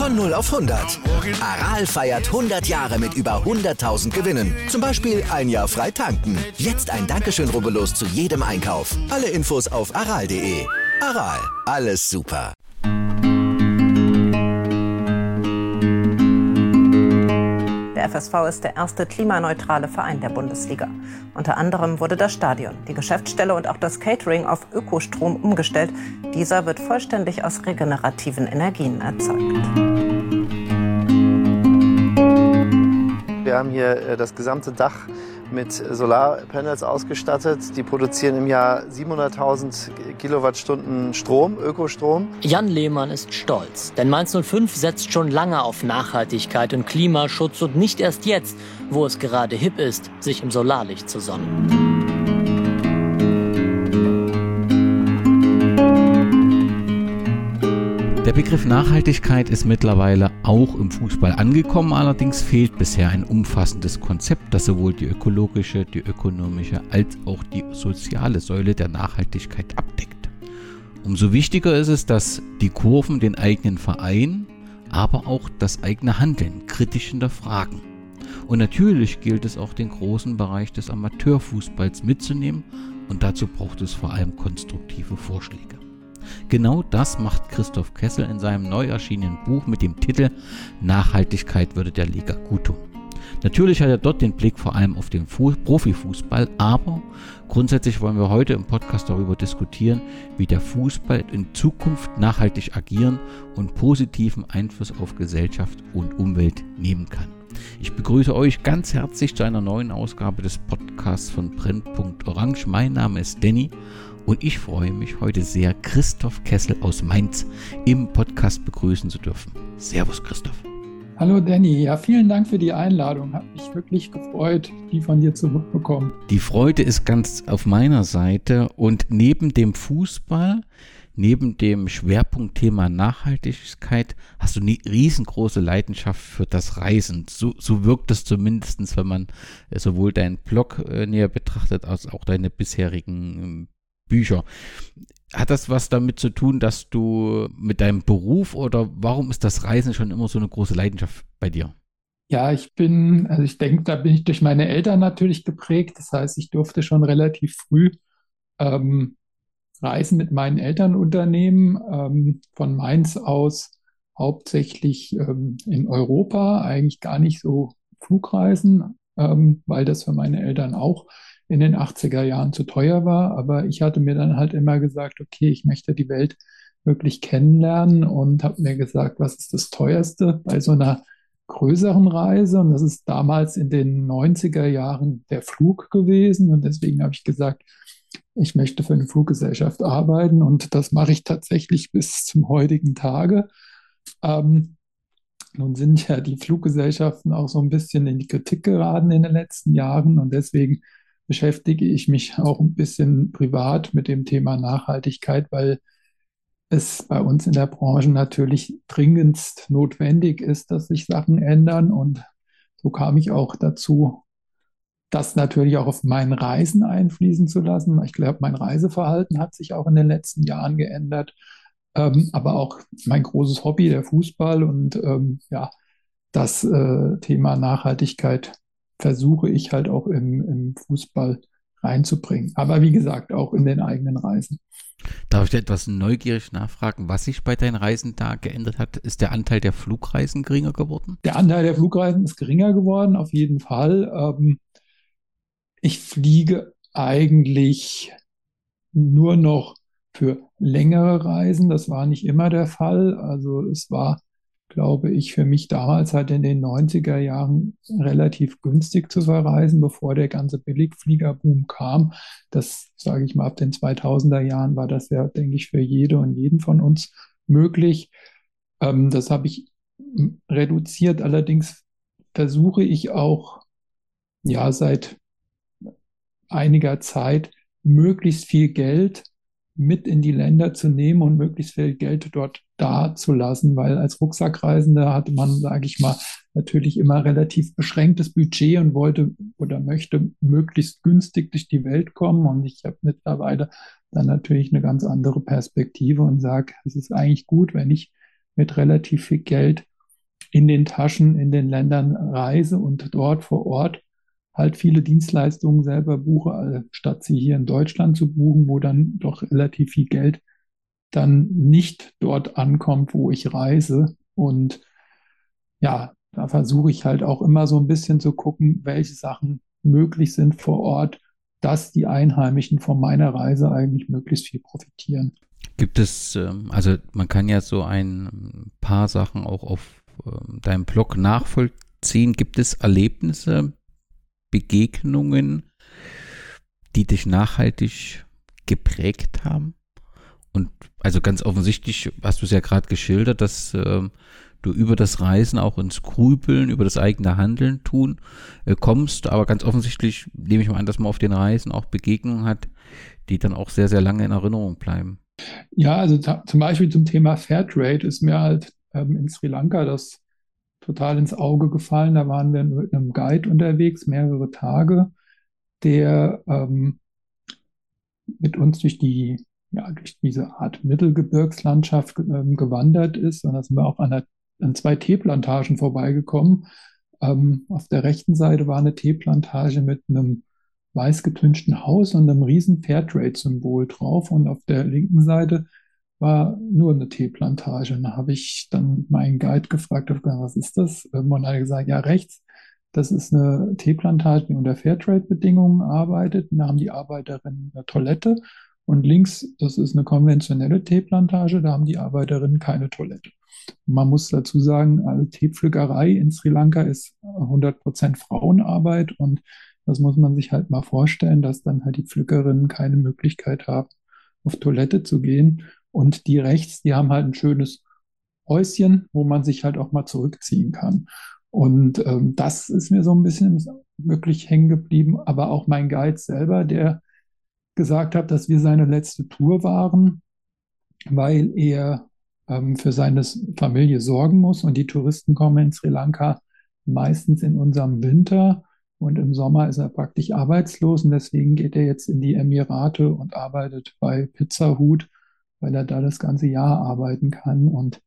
Von 0 auf 100. Aral feiert 100 Jahre mit über 100.000 Gewinnen. Zum Beispiel ein Jahr frei tanken. Jetzt ein Dankeschön, rubbellos zu jedem Einkauf. Alle Infos auf aral.de. Aral, alles super. Der FSV ist der erste klimaneutrale Verein der Bundesliga. Unter anderem wurde das Stadion, die Geschäftsstelle und auch das Catering auf Ökostrom umgestellt. Dieser wird vollständig aus regenerativen Energien erzeugt. Wir haben hier äh, das gesamte Dach mit Solarpanels ausgestattet. Die produzieren im Jahr 700.000 Kilowattstunden Strom, Ökostrom. Jan Lehmann ist stolz, denn Mainz 05 setzt schon lange auf Nachhaltigkeit und Klimaschutz und nicht erst jetzt, wo es gerade hip ist, sich im Solarlicht zu sonnen. Begriff Nachhaltigkeit ist mittlerweile auch im Fußball angekommen, allerdings fehlt bisher ein umfassendes Konzept, das sowohl die ökologische, die ökonomische als auch die soziale Säule der Nachhaltigkeit abdeckt. Umso wichtiger ist es, dass die Kurven den eigenen Verein, aber auch das eigene Handeln kritisch hinterfragen. Und natürlich gilt es auch den großen Bereich des Amateurfußballs mitzunehmen und dazu braucht es vor allem konstruktive Vorschläge. Genau das macht Christoph Kessel in seinem neu erschienenen Buch mit dem Titel Nachhaltigkeit würde der Liga gut tun. Natürlich hat er dort den Blick vor allem auf den Fu Profifußball, aber grundsätzlich wollen wir heute im Podcast darüber diskutieren, wie der Fußball in Zukunft nachhaltig agieren und positiven Einfluss auf Gesellschaft und Umwelt nehmen kann. Ich begrüße euch ganz herzlich zu einer neuen Ausgabe des Podcasts von Brennpunkt Orange. Mein Name ist Danny und ich freue mich heute sehr, Christoph Kessel aus Mainz im Podcast begrüßen zu dürfen. Servus, Christoph. Hallo Danny, ja, vielen Dank für die Einladung. Hat mich wirklich gefreut, die von dir zu bekommen. Die Freude ist ganz auf meiner Seite und neben dem Fußball, neben dem Schwerpunktthema Nachhaltigkeit, hast du eine riesengroße Leidenschaft für das Reisen. So, so wirkt es zumindest, wenn man sowohl deinen Blog äh, näher betrachtet, als auch deine bisherigen ähm, Bücher. Hat das was damit zu tun, dass du mit deinem Beruf oder warum ist das Reisen schon immer so eine große Leidenschaft bei dir? Ja, ich bin, also ich denke, da bin ich durch meine Eltern natürlich geprägt. Das heißt, ich durfte schon relativ früh ähm, Reisen mit meinen Eltern unternehmen, ähm, von Mainz aus hauptsächlich ähm, in Europa, eigentlich gar nicht so Flugreisen, ähm, weil das für meine Eltern auch in den 80er Jahren zu teuer war. Aber ich hatte mir dann halt immer gesagt, okay, ich möchte die Welt wirklich kennenlernen und habe mir gesagt, was ist das teuerste bei so einer größeren Reise? Und das ist damals in den 90er Jahren der Flug gewesen. Und deswegen habe ich gesagt, ich möchte für eine Fluggesellschaft arbeiten und das mache ich tatsächlich bis zum heutigen Tage. Ähm, nun sind ja die Fluggesellschaften auch so ein bisschen in die Kritik geraten in den letzten Jahren und deswegen beschäftige ich mich auch ein bisschen privat mit dem Thema Nachhaltigkeit, weil es bei uns in der Branche natürlich dringendst notwendig ist, dass sich Sachen ändern. Und so kam ich auch dazu, das natürlich auch auf meinen Reisen einfließen zu lassen. Ich glaube, mein Reiseverhalten hat sich auch in den letzten Jahren geändert. Ähm, aber auch mein großes Hobby, der Fußball und ähm, ja, das äh, Thema Nachhaltigkeit versuche ich halt auch im, im Fußball reinzubringen. Aber wie gesagt, auch in den eigenen Reisen. Darf ich etwas neugierig nachfragen, was sich bei deinen Reisen da geändert hat? Ist der Anteil der Flugreisen geringer geworden? Der Anteil der Flugreisen ist geringer geworden, auf jeden Fall. Ähm, ich fliege eigentlich nur noch für längere Reisen. Das war nicht immer der Fall. Also es war glaube ich, für mich damals halt in den 90er Jahren relativ günstig zu verreisen, bevor der ganze Billigfliegerboom kam. Das, sage ich mal, ab den 2000er Jahren war das ja, denke ich, für jede und jeden von uns möglich. Ähm, das habe ich reduziert. Allerdings versuche ich auch, ja, seit einiger Zeit möglichst viel Geld mit in die Länder zu nehmen und möglichst viel Geld dort da zu lassen, weil als Rucksackreisender hatte man, sage ich mal, natürlich immer relativ beschränktes Budget und wollte oder möchte möglichst günstig durch die Welt kommen. Und ich habe mittlerweile dann natürlich eine ganz andere Perspektive und sage, es ist eigentlich gut, wenn ich mit relativ viel Geld in den Taschen in den Ländern reise und dort vor Ort halt viele Dienstleistungen selber buche, äh, statt sie hier in Deutschland zu buchen, wo dann doch relativ viel Geld dann nicht dort ankommt, wo ich reise. Und ja, da versuche ich halt auch immer so ein bisschen zu gucken, welche Sachen möglich sind vor Ort, dass die Einheimischen von meiner Reise eigentlich möglichst viel profitieren. Gibt es, ähm, also man kann ja so ein paar Sachen auch auf ähm, deinem Blog nachvollziehen. Gibt es Erlebnisse, Begegnungen, die dich nachhaltig geprägt haben? Und also ganz offensichtlich hast du es ja gerade geschildert, dass äh, du über das Reisen auch ins Grübeln, über das eigene Handeln tun äh, kommst. Aber ganz offensichtlich nehme ich mal an, dass man auf den Reisen auch Begegnungen hat, die dann auch sehr, sehr lange in Erinnerung bleiben. Ja, also zum Beispiel zum Thema Fairtrade ist mir halt ähm, in Sri Lanka das total ins Auge gefallen. Da waren wir mit einem Guide unterwegs, mehrere Tage, der ähm, mit uns durch die ja, durch diese Art Mittelgebirgslandschaft ähm, gewandert ist. Und da sind wir auch an, der, an zwei Teeplantagen vorbeigekommen. Ähm, auf der rechten Seite war eine Teeplantage mit einem weiß getünchten Haus und einem riesen Fairtrade-Symbol drauf. Und auf der linken Seite war nur eine Teeplantage. Und da habe ich dann meinen Guide gefragt, was ist das? Ähm, und er hat gesagt, ja, rechts, das ist eine Teeplantage, die unter Fairtrade-Bedingungen arbeitet. Und da haben die Arbeiterinnen eine Toilette und links, das ist eine konventionelle Teeplantage, da haben die Arbeiterinnen keine Toilette. Und man muss dazu sagen, also Teepflückerei in Sri Lanka ist 100% Frauenarbeit und das muss man sich halt mal vorstellen, dass dann halt die Pflückerinnen keine Möglichkeit haben, auf Toilette zu gehen. Und die rechts, die haben halt ein schönes Häuschen, wo man sich halt auch mal zurückziehen kann. Und ähm, das ist mir so ein bisschen wirklich hängen geblieben. Aber auch mein Guide selber, der gesagt hat, dass wir seine letzte Tour waren, weil er ähm, für seine Familie sorgen muss. Und die Touristen kommen in Sri Lanka meistens in unserem Winter. Und im Sommer ist er praktisch arbeitslos und deswegen geht er jetzt in die Emirate und arbeitet bei Pizza Hut, weil er da das ganze Jahr arbeiten kann. Und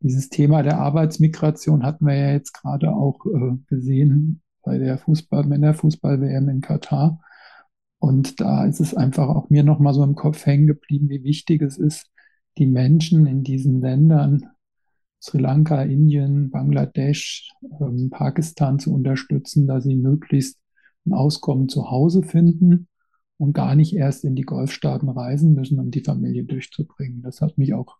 dieses Thema der Arbeitsmigration hatten wir ja jetzt gerade auch äh, gesehen bei der Fußball, Männerfußball-WM in Katar. Und da ist es einfach auch mir nochmal so im Kopf hängen geblieben, wie wichtig es ist, die Menschen in diesen Ländern, Sri Lanka, Indien, Bangladesch, ähm, Pakistan zu unterstützen, dass sie möglichst ein Auskommen zu Hause finden und gar nicht erst in die Golfstaaten reisen müssen, um die Familie durchzubringen. Das hat mich auch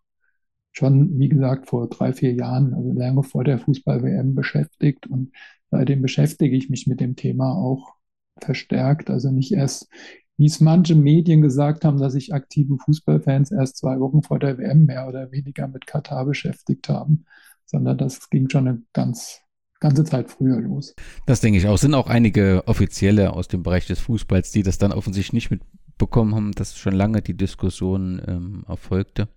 schon, wie gesagt, vor drei, vier Jahren, also lange vor der Fußball-WM beschäftigt und seitdem beschäftige ich mich mit dem Thema auch verstärkt. Also nicht erst, wie es manche Medien gesagt haben, dass sich aktive Fußballfans erst zwei Wochen vor der WM mehr oder weniger mit Katar beschäftigt haben, sondern das ging schon eine ganz ganze Zeit früher los. Das denke ich auch. Es sind auch einige Offizielle aus dem Bereich des Fußballs, die das dann offensichtlich nicht mitbekommen haben, dass schon lange die Diskussion ähm, erfolgte.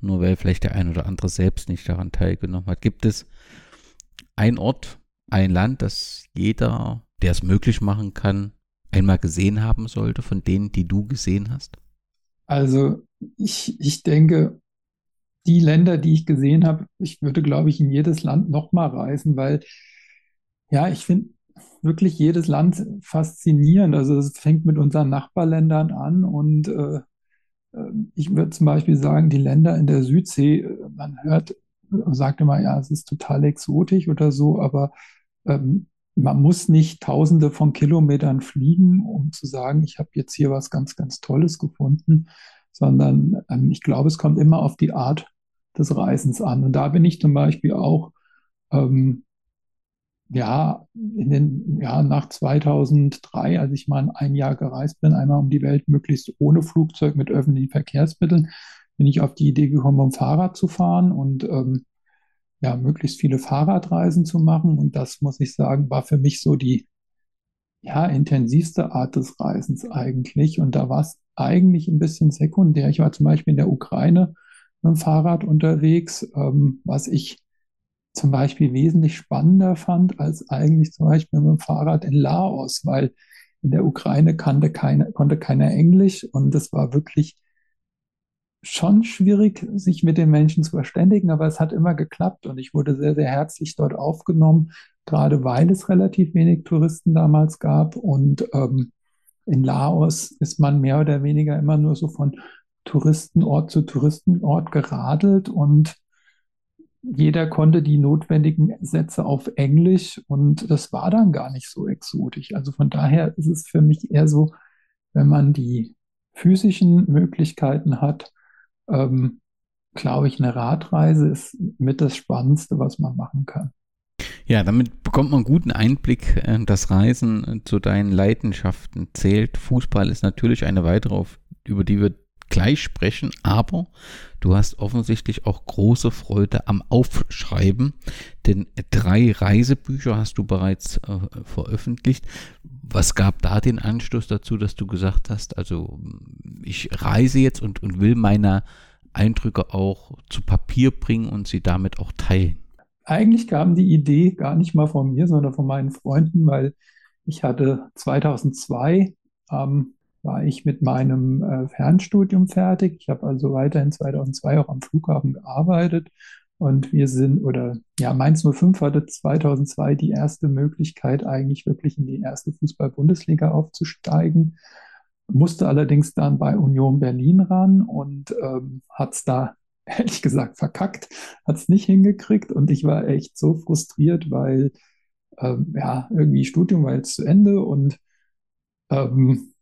Nur weil vielleicht der ein oder andere selbst nicht daran teilgenommen hat. Gibt es ein Ort, ein Land, das jeder der es möglich machen kann, einmal gesehen haben sollte von denen, die du gesehen hast? Also ich, ich denke, die Länder, die ich gesehen habe, ich würde, glaube ich, in jedes Land nochmal reisen, weil ja, ich finde wirklich jedes Land faszinierend. Also es fängt mit unseren Nachbarländern an und äh, äh ich würde zum Beispiel sagen, die Länder in der Südsee, äh, man hört, sagt immer, ja, es ist total exotisch oder so, aber ähm, man muss nicht tausende von Kilometern fliegen, um zu sagen, ich habe jetzt hier was ganz, ganz Tolles gefunden, sondern ähm, ich glaube, es kommt immer auf die Art des Reisens an. Und da bin ich zum Beispiel auch, ähm, ja, in den Jahren nach 2003, als ich mal ein Jahr gereist bin, einmal um die Welt, möglichst ohne Flugzeug mit öffentlichen Verkehrsmitteln, bin ich auf die Idee gekommen, um Fahrrad zu fahren und ähm, ja, möglichst viele Fahrradreisen zu machen. Und das, muss ich sagen, war für mich so die ja, intensivste Art des Reisens eigentlich. Und da war es eigentlich ein bisschen sekundär. Ich war zum Beispiel in der Ukraine mit dem Fahrrad unterwegs, ähm, was ich zum Beispiel wesentlich spannender fand als eigentlich zum Beispiel mit dem Fahrrad in Laos, weil in der Ukraine kannte keine, konnte keiner Englisch und es war wirklich schon schwierig, sich mit den Menschen zu verständigen, aber es hat immer geklappt und ich wurde sehr, sehr herzlich dort aufgenommen, gerade weil es relativ wenig Touristen damals gab. Und ähm, in Laos ist man mehr oder weniger immer nur so von Touristenort zu Touristenort geradelt und jeder konnte die notwendigen Sätze auf Englisch und das war dann gar nicht so exotisch. Also von daher ist es für mich eher so, wenn man die physischen Möglichkeiten hat, ähm, glaube ich, eine Radreise ist mit das Spannendste, was man machen kann. Ja, damit bekommt man einen guten Einblick. Äh, das Reisen äh, zu deinen Leidenschaften zählt. Fußball ist natürlich eine weitere, über die wir gleich sprechen, aber du hast offensichtlich auch große Freude am Aufschreiben, denn drei Reisebücher hast du bereits äh, veröffentlicht. Was gab da den Anstoß dazu, dass du gesagt hast, also ich reise jetzt und, und will meine Eindrücke auch zu Papier bringen und sie damit auch teilen? Eigentlich kam die Idee gar nicht mal von mir, sondern von meinen Freunden, weil ich hatte 2002 ähm, war ich mit meinem äh, Fernstudium fertig. Ich habe also weiterhin 2002 auch am Flughafen gearbeitet und wir sind, oder ja, Mainz 05 hatte 2002 die erste Möglichkeit, eigentlich wirklich in die erste Fußball-Bundesliga aufzusteigen, musste allerdings dann bei Union Berlin ran und ähm, hat es da ehrlich gesagt verkackt, hat es nicht hingekriegt und ich war echt so frustriert, weil ähm, ja, irgendwie Studium war jetzt zu Ende und ähm,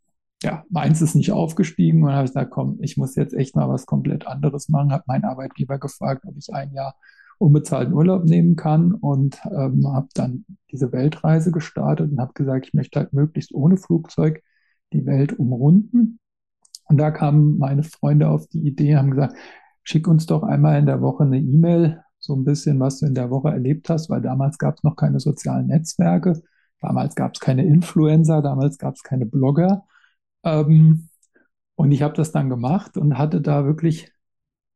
ja, meins ist nicht aufgestiegen und dann habe ich gesagt, komm, ich muss jetzt echt mal was komplett anderes machen. Habe meinen Arbeitgeber gefragt, ob ich ein Jahr unbezahlten Urlaub nehmen kann und ähm, habe dann diese Weltreise gestartet und habe gesagt, ich möchte halt möglichst ohne Flugzeug die Welt umrunden. Und da kamen meine Freunde auf die Idee, haben gesagt, schick uns doch einmal in der Woche eine E-Mail, so ein bisschen, was du in der Woche erlebt hast, weil damals gab es noch keine sozialen Netzwerke, damals gab es keine Influencer, damals gab es keine Blogger. Ähm, und ich habe das dann gemacht und hatte da wirklich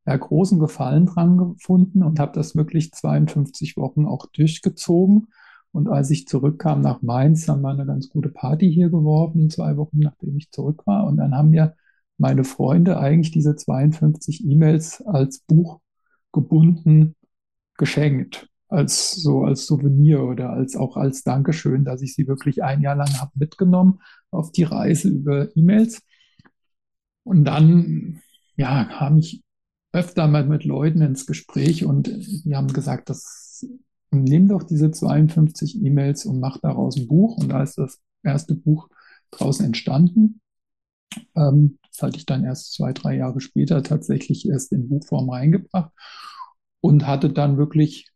ja, großen Gefallen dran gefunden und habe das wirklich 52 Wochen auch durchgezogen. Und als ich zurückkam nach Mainz, haben wir eine ganz gute Party hier geworfen, zwei Wochen nachdem ich zurück war. Und dann haben mir meine Freunde eigentlich diese 52 E-Mails als Buch gebunden geschenkt als so als Souvenir oder als auch als Dankeschön, dass ich sie wirklich ein Jahr lang habe mitgenommen auf die Reise über E-Mails. Und dann ja, kam ich öfter mal mit Leuten ins Gespräch und die haben gesagt, das nimm doch diese 52 E-Mails und mach daraus ein Buch. Und da ist das erste Buch draußen entstanden. Ähm, das hatte ich dann erst zwei, drei Jahre später tatsächlich erst in Buchform reingebracht und hatte dann wirklich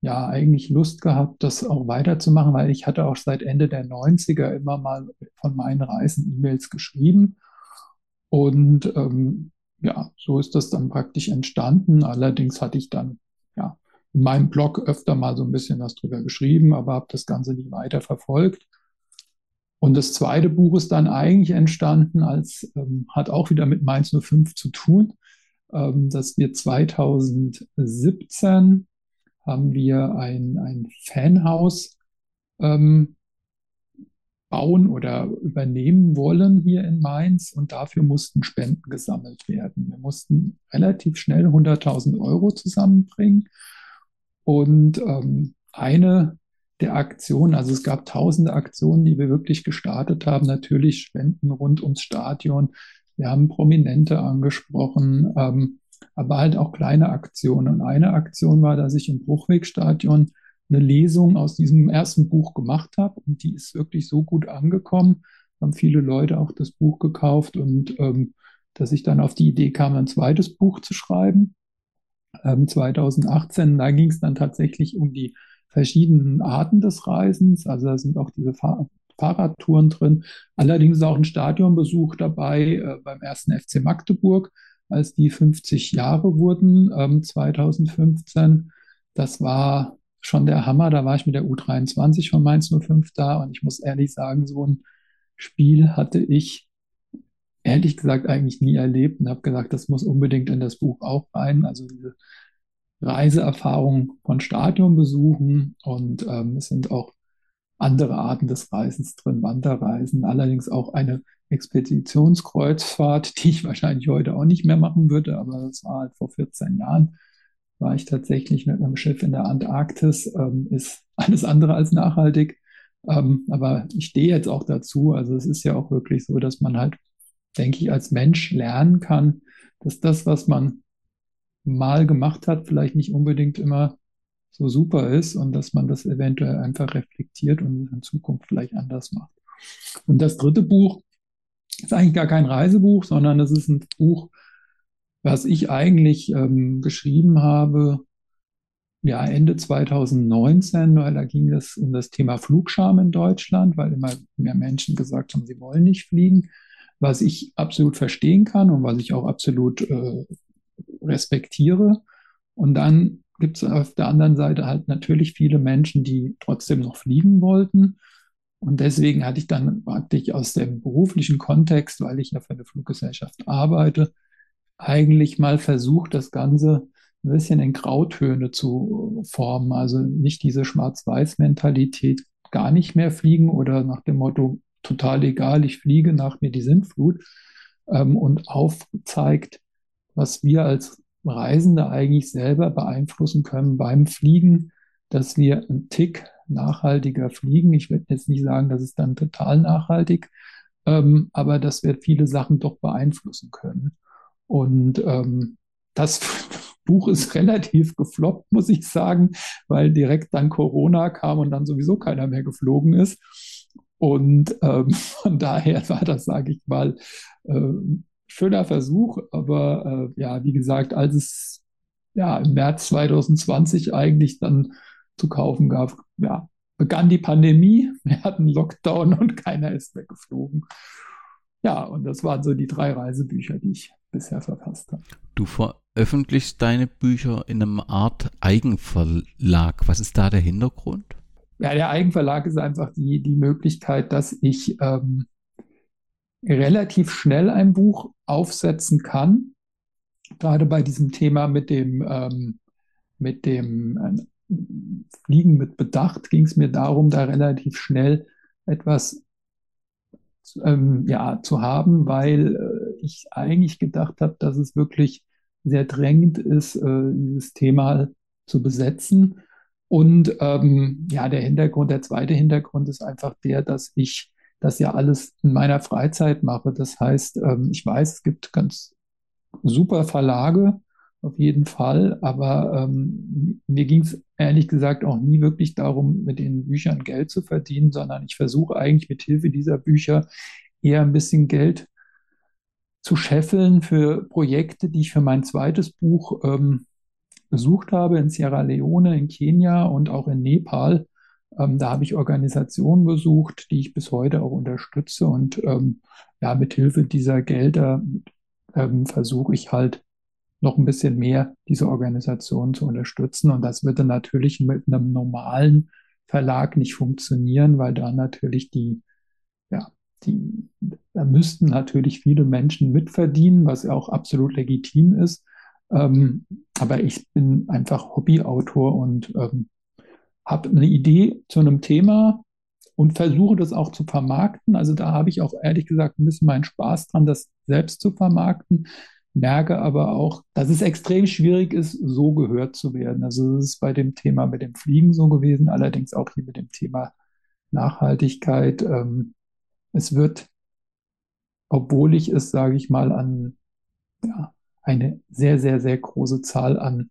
ja eigentlich Lust gehabt, das auch weiterzumachen, weil ich hatte auch seit Ende der 90er immer mal von meinen Reisen E-Mails geschrieben. Und ähm, ja, so ist das dann praktisch entstanden. Allerdings hatte ich dann ja in meinem Blog öfter mal so ein bisschen was drüber geschrieben, aber habe das Ganze nicht weiter verfolgt. Und das zweite Buch ist dann eigentlich entstanden, als ähm, hat auch wieder mit Mainz 05 zu tun, ähm, dass wir 2017 haben wir ein, ein Fanhaus ähm, bauen oder übernehmen wollen hier in Mainz und dafür mussten Spenden gesammelt werden. Wir mussten relativ schnell 100.000 Euro zusammenbringen und ähm, eine der Aktionen, also es gab tausende Aktionen, die wir wirklich gestartet haben, natürlich Spenden rund ums Stadion. Wir haben Prominente angesprochen, ähm, aber halt auch kleine Aktionen. Und eine Aktion war, dass ich im Bruchwegstadion eine Lesung aus diesem ersten Buch gemacht habe und die ist wirklich so gut angekommen, haben viele Leute auch das Buch gekauft und ähm, dass ich dann auf die Idee kam, ein zweites Buch zu schreiben. Ähm, 2018, da ging es dann tatsächlich um die verschiedenen Arten des Reisens. Also da sind auch diese Fahr Fahrradtouren drin. Allerdings ist auch ein Stadionbesuch dabei äh, beim ersten FC Magdeburg als die 50 Jahre wurden, ähm, 2015. Das war schon der Hammer. Da war ich mit der U23 von Mainz 05 da und ich muss ehrlich sagen, so ein Spiel hatte ich ehrlich gesagt eigentlich nie erlebt und habe gesagt, das muss unbedingt in das Buch auch rein. Also diese Reiseerfahrung von Stadion besuchen und ähm, es sind auch andere Arten des Reisens drin, Wanderreisen, allerdings auch eine Expeditionskreuzfahrt, die ich wahrscheinlich heute auch nicht mehr machen würde, aber das war halt vor 14 Jahren, war ich tatsächlich mit einem Schiff in der Antarktis, ähm, ist alles andere als nachhaltig. Ähm, aber ich stehe jetzt auch dazu. Also es ist ja auch wirklich so, dass man halt, denke ich, als Mensch lernen kann, dass das, was man mal gemacht hat, vielleicht nicht unbedingt immer so super ist und dass man das eventuell einfach reflektiert und in Zukunft vielleicht anders macht. Und das dritte Buch ist eigentlich gar kein Reisebuch, sondern es ist ein Buch, was ich eigentlich ähm, geschrieben habe, ja, Ende 2019, weil da ging es um das Thema Flugscham in Deutschland, weil immer mehr Menschen gesagt haben, sie wollen nicht fliegen, was ich absolut verstehen kann und was ich auch absolut äh, respektiere. Und dann gibt es auf der anderen Seite halt natürlich viele Menschen, die trotzdem noch fliegen wollten. Und deswegen hatte ich dann praktisch aus dem beruflichen Kontext, weil ich ja für eine Fluggesellschaft arbeite, eigentlich mal versucht, das Ganze ein bisschen in Grautöne zu formen. Also nicht diese Schwarz-Weiß-Mentalität, gar nicht mehr fliegen oder nach dem Motto, total egal, ich fliege nach mir die Sintflut ähm, und aufzeigt, was wir als Reisende eigentlich selber beeinflussen können beim Fliegen, dass wir einen Tick nachhaltiger fliegen. Ich würde jetzt nicht sagen, dass es dann total nachhaltig, ähm, aber dass wir viele Sachen doch beeinflussen können. Und ähm, das Buch ist relativ gefloppt, muss ich sagen, weil direkt dann Corona kam und dann sowieso keiner mehr geflogen ist. Und ähm, von daher war das, sage ich mal, äh, schöner Versuch. Aber äh, ja, wie gesagt, als es ja im März 2020 eigentlich dann zu kaufen gab, ja, begann die Pandemie. Wir hatten Lockdown und keiner ist weggeflogen. Ja, und das waren so die drei Reisebücher, die ich bisher verfasst habe. Du veröffentlichst deine Bücher in einem Art Eigenverlag. Was ist da der Hintergrund? Ja, der Eigenverlag ist einfach die, die Möglichkeit, dass ich ähm, relativ schnell ein Buch aufsetzen kann. Gerade bei diesem Thema mit dem, ähm, mit dem äh, Fliegen mit Bedacht ging es mir darum, da relativ schnell etwas ähm, ja, zu haben, weil äh, ich eigentlich gedacht habe, dass es wirklich sehr drängend ist, äh, dieses Thema zu besetzen. Und ähm, ja, der Hintergrund, der zweite Hintergrund ist einfach der, dass ich das ja alles in meiner Freizeit mache. Das heißt, ähm, ich weiß, es gibt ganz super Verlage, auf jeden Fall, aber ähm, mir ging es ehrlich gesagt auch nie wirklich darum, mit den Büchern Geld zu verdienen, sondern ich versuche eigentlich mit Hilfe dieser Bücher eher ein bisschen Geld zu scheffeln für Projekte, die ich für mein zweites Buch ähm, besucht habe in Sierra Leone, in Kenia und auch in Nepal. Ähm, da habe ich Organisationen besucht, die ich bis heute auch unterstütze und ähm, ja, mit Hilfe dieser Gelder ähm, versuche ich halt noch ein bisschen mehr diese Organisation zu unterstützen. Und das würde natürlich mit einem normalen Verlag nicht funktionieren, weil da natürlich die, ja, die, da müssten natürlich viele Menschen mitverdienen, was auch absolut legitim ist. Ähm, aber ich bin einfach Hobbyautor und ähm, habe eine Idee zu einem Thema und versuche das auch zu vermarkten. Also da habe ich auch ehrlich gesagt ein bisschen meinen Spaß dran, das selbst zu vermarkten. Merke aber auch, dass es extrem schwierig ist, so gehört zu werden. Also das ist bei dem Thema mit dem Fliegen so gewesen, allerdings auch hier mit dem Thema Nachhaltigkeit. Ähm, es wird, obwohl ich es, sage ich mal, an ja, eine sehr, sehr, sehr große Zahl an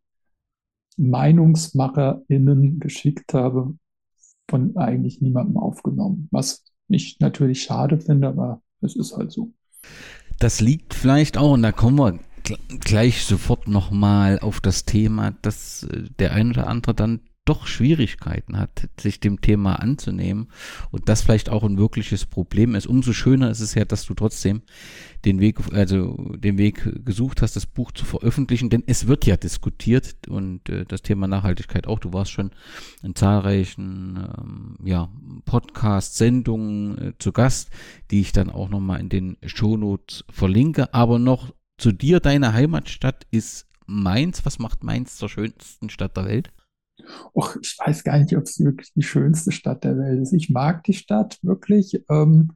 MeinungsmacherInnen geschickt habe, von eigentlich niemandem aufgenommen. Was ich natürlich schade finde, aber es ist halt so. Das liegt vielleicht auch, und da kommen wir gleich sofort nochmal auf das Thema, dass äh, der ein oder andere dann doch Schwierigkeiten hat, sich dem Thema anzunehmen und das vielleicht auch ein wirkliches Problem ist. Umso schöner ist es ja, dass du trotzdem den Weg, also den Weg gesucht hast, das Buch zu veröffentlichen, denn es wird ja diskutiert und äh, das Thema Nachhaltigkeit auch. Du warst schon in zahlreichen ähm, ja, Podcast-Sendungen äh, zu Gast, die ich dann auch nochmal in den Shownotes verlinke. Aber noch zu dir, deine Heimatstadt ist Mainz. Was macht Mainz zur schönsten Stadt der Welt? Och, ich weiß gar nicht, ob es wirklich die schönste Stadt der Welt ist. Ich mag die Stadt wirklich. Ähm,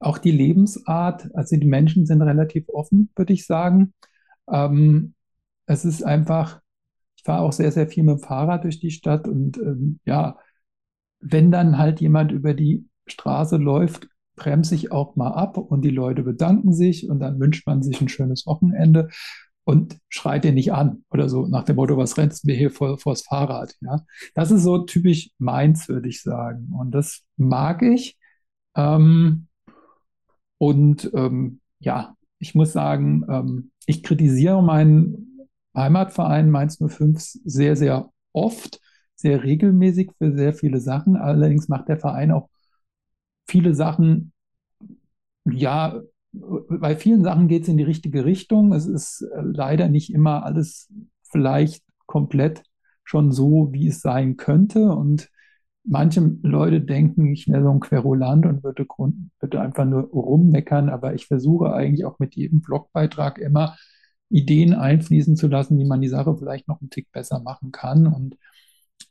auch die Lebensart, also die Menschen sind relativ offen, würde ich sagen. Ähm, es ist einfach, ich fahre auch sehr, sehr viel mit dem Fahrrad durch die Stadt und ähm, ja, wenn dann halt jemand über die Straße läuft, bremse ich auch mal ab und die Leute bedanken sich und dann wünscht man sich ein schönes Wochenende und schreit den nicht an oder so nach dem Motto, was rennst du mir hier vor, vors Fahrrad? Ja, das ist so typisch meins, würde ich sagen. Und das mag ich. Ähm, und ähm, ja, ich muss sagen, ähm, ich kritisiere meinen Heimatverein Mainz 05 sehr, sehr oft, sehr regelmäßig für sehr viele Sachen. Allerdings macht der Verein auch viele Sachen, ja, bei vielen Sachen geht es in die richtige Richtung. Es ist äh, leider nicht immer alles vielleicht komplett schon so, wie es sein könnte. Und manche Leute denken, ich wäre so ein Querulant und würde, würde einfach nur rummeckern, aber ich versuche eigentlich auch mit jedem Blogbeitrag immer Ideen einfließen zu lassen, wie man die Sache vielleicht noch einen Tick besser machen kann. Und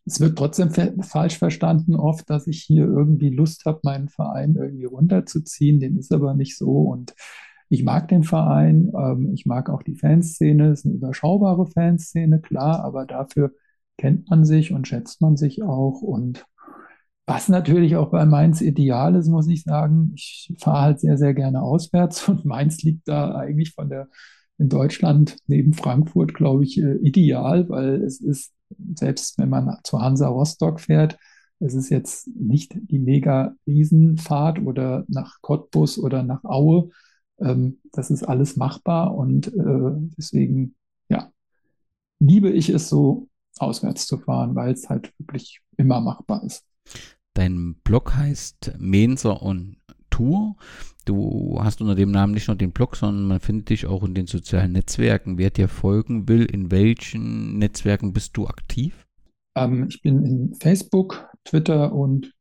es wird trotzdem falsch verstanden oft, dass ich hier irgendwie Lust habe, meinen Verein irgendwie runterzuziehen. Dem ist aber nicht so. Und ich mag den Verein, ähm, ich mag auch die Fanszene. Es ist eine überschaubare Fanszene, klar, aber dafür kennt man sich und schätzt man sich auch. Und was natürlich auch bei Mainz ideal ist, muss ich sagen. Ich fahre halt sehr, sehr gerne auswärts und Mainz liegt da eigentlich von der, in Deutschland neben Frankfurt, glaube ich, äh, ideal, weil es ist, selbst wenn man zu Hansa Rostock fährt, es ist jetzt nicht die mega Riesenfahrt oder nach Cottbus oder nach Aue. Ähm, das ist alles machbar und äh, deswegen, ja, liebe ich es so, auswärts zu fahren, weil es halt wirklich immer machbar ist. Dein Blog heißt Menser und Tour. Du hast unter dem Namen nicht nur den Blog, sondern man findet dich auch in den sozialen Netzwerken. Wer dir folgen will, in welchen Netzwerken bist du aktiv? Ähm, ich bin in Facebook, Twitter und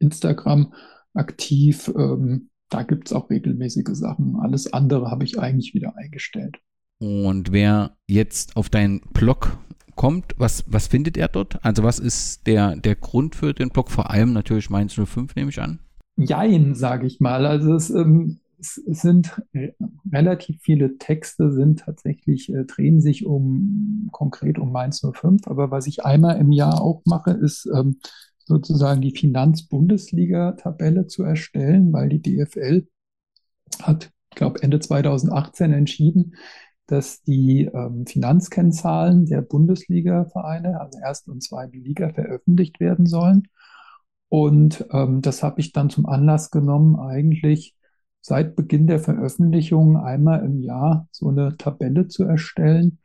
Instagram aktiv. Ähm, da gibt es auch regelmäßige Sachen. Alles andere habe ich eigentlich wieder eingestellt. Und wer jetzt auf deinen Blog kommt, was, was findet er dort? Also was ist der, der Grund für den Blog? Vor allem natürlich Mainz 05, nehme ich an. Jein, sage ich mal. Also es, ähm, es, sind relativ viele Texte, sind tatsächlich, äh, drehen sich um konkret um Mainz 05. Aber was ich einmal im Jahr auch mache, ist ähm, sozusagen die Finanzbundesliga-Tabelle zu erstellen, weil die DFL hat, ich glaube, Ende 2018 entschieden, dass die ähm, Finanzkennzahlen der Bundesliga-Vereine, also erste und zweite Liga, veröffentlicht werden sollen. Und ähm, das habe ich dann zum Anlass genommen, eigentlich seit Beginn der Veröffentlichung einmal im Jahr so eine Tabelle zu erstellen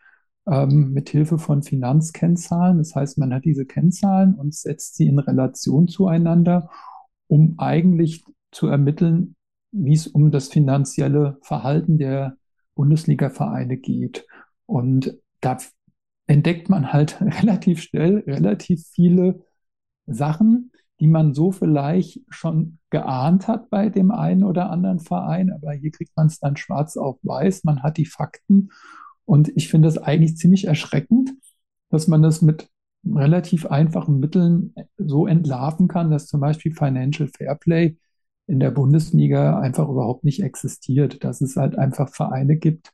ähm, mit Hilfe von Finanzkennzahlen. Das heißt, man hat diese Kennzahlen und setzt sie in Relation zueinander, um eigentlich zu ermitteln, wie es um das finanzielle Verhalten der Bundesliga-Vereine geht. Und da entdeckt man halt relativ schnell relativ viele Sachen, die man so vielleicht schon geahnt hat bei dem einen oder anderen Verein, aber hier kriegt man es dann schwarz auf weiß, man hat die Fakten. Und ich finde es eigentlich ziemlich erschreckend, dass man das mit relativ einfachen Mitteln so entlarven kann, dass zum Beispiel Financial Fairplay in der Bundesliga einfach überhaupt nicht existiert, dass es halt einfach Vereine gibt,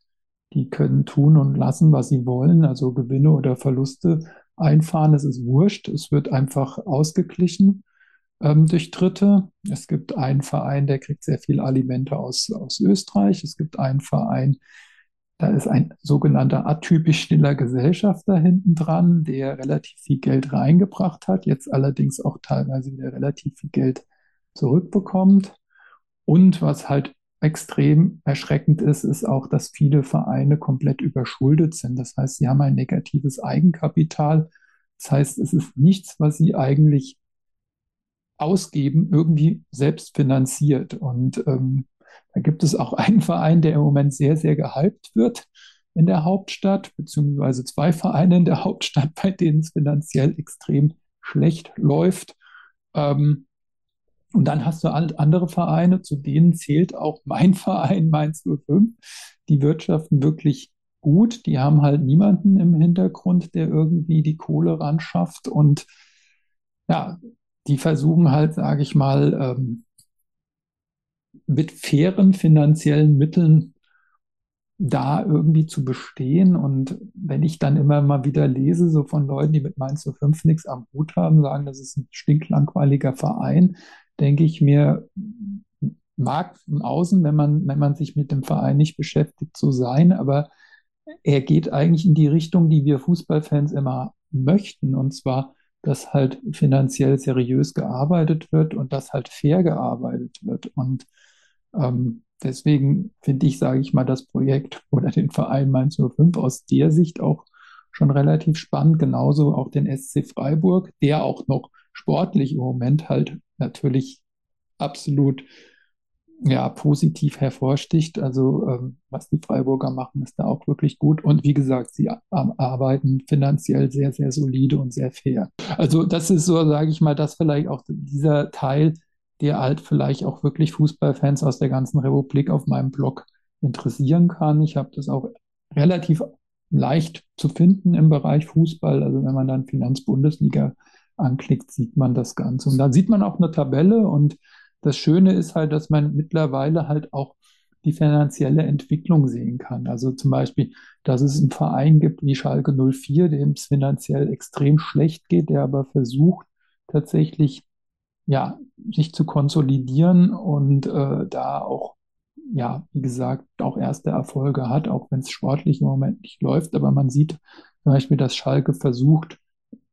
die können tun und lassen, was sie wollen, also Gewinne oder Verluste einfahren, es ist wurscht, es wird einfach ausgeglichen ähm, durch Dritte. Es gibt einen Verein, der kriegt sehr viel Alimente aus, aus Österreich, es gibt einen Verein, da ist ein sogenannter atypisch stiller Gesellschafter hinten dran, der relativ viel Geld reingebracht hat, jetzt allerdings auch teilweise wieder relativ viel Geld zurückbekommt. Und was halt extrem erschreckend ist, ist auch, dass viele Vereine komplett überschuldet sind. Das heißt, sie haben ein negatives Eigenkapital. Das heißt, es ist nichts, was sie eigentlich ausgeben, irgendwie selbst finanziert. Und ähm, da gibt es auch einen Verein, der im Moment sehr, sehr gehypt wird in der Hauptstadt, beziehungsweise zwei Vereine in der Hauptstadt, bei denen es finanziell extrem schlecht läuft. Ähm, und dann hast du andere Vereine, zu denen zählt auch mein Verein Mainz 05. Die wirtschaften wirklich gut. Die haben halt niemanden im Hintergrund, der irgendwie die Kohle ran schafft. Und ja, die versuchen halt, sage ich mal, ähm, mit fairen finanziellen Mitteln da irgendwie zu bestehen. Und wenn ich dann immer mal wieder lese, so von Leuten, die mit Mainz 05 nichts am Hut haben, sagen, das ist ein stinklangweiliger Verein, denke ich mir, mag von außen, wenn man, wenn man sich mit dem Verein nicht beschäftigt, so sein, aber er geht eigentlich in die Richtung, die wir Fußballfans immer möchten, und zwar, dass halt finanziell seriös gearbeitet wird und dass halt fair gearbeitet wird. Und ähm, deswegen finde ich, sage ich mal, das Projekt oder den Verein Mainz 05 aus der Sicht auch schon relativ spannend. Genauso auch den SC Freiburg, der auch noch sportlich im Moment halt natürlich absolut ja, positiv hervorsticht. Also ähm, was die Freiburger machen, ist da auch wirklich gut. Und wie gesagt, sie arbeiten finanziell sehr, sehr solide und sehr fair. Also das ist so, sage ich mal, dass vielleicht auch dieser Teil, der halt vielleicht auch wirklich Fußballfans aus der ganzen Republik auf meinem Blog interessieren kann. Ich habe das auch relativ leicht zu finden im Bereich Fußball. Also wenn man dann Finanzbundesliga anklickt, sieht man das Ganze. Und da sieht man auch eine Tabelle und das Schöne ist halt, dass man mittlerweile halt auch die finanzielle Entwicklung sehen kann. Also zum Beispiel, dass es einen Verein gibt wie Schalke 04, dem es finanziell extrem schlecht geht, der aber versucht tatsächlich ja, sich zu konsolidieren und äh, da auch, ja, wie gesagt, auch erste Erfolge hat, auch wenn es sportlich im Moment nicht läuft. Aber man sieht zum Beispiel, dass Schalke versucht,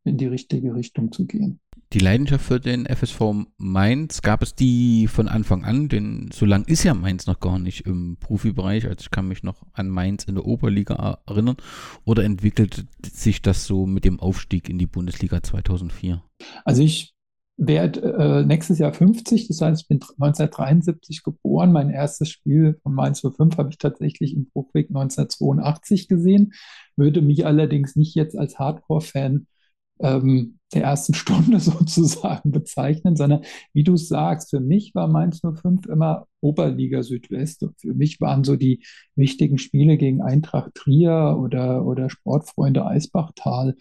in die richtige Richtung zu gehen. Die Leidenschaft für den FSV Mainz, gab es die von Anfang an? Denn so lang ist ja Mainz noch gar nicht im Profibereich. Also ich kann mich noch an Mainz in der Oberliga erinnern. Oder entwickelte sich das so mit dem Aufstieg in die Bundesliga 2004? Also ich werde äh, nächstes Jahr 50, das heißt, ich bin 1973 geboren. Mein erstes Spiel von Mainz 05 habe ich tatsächlich im Bruchweg 1982 gesehen, würde mich allerdings nicht jetzt als Hardcore-Fan ähm, der ersten Stunde sozusagen bezeichnen, sondern wie du sagst, für mich war Mainz 05 immer Oberliga Südwest. Und für mich waren so die wichtigen Spiele gegen Eintracht Trier oder, oder Sportfreunde Eisbachtal.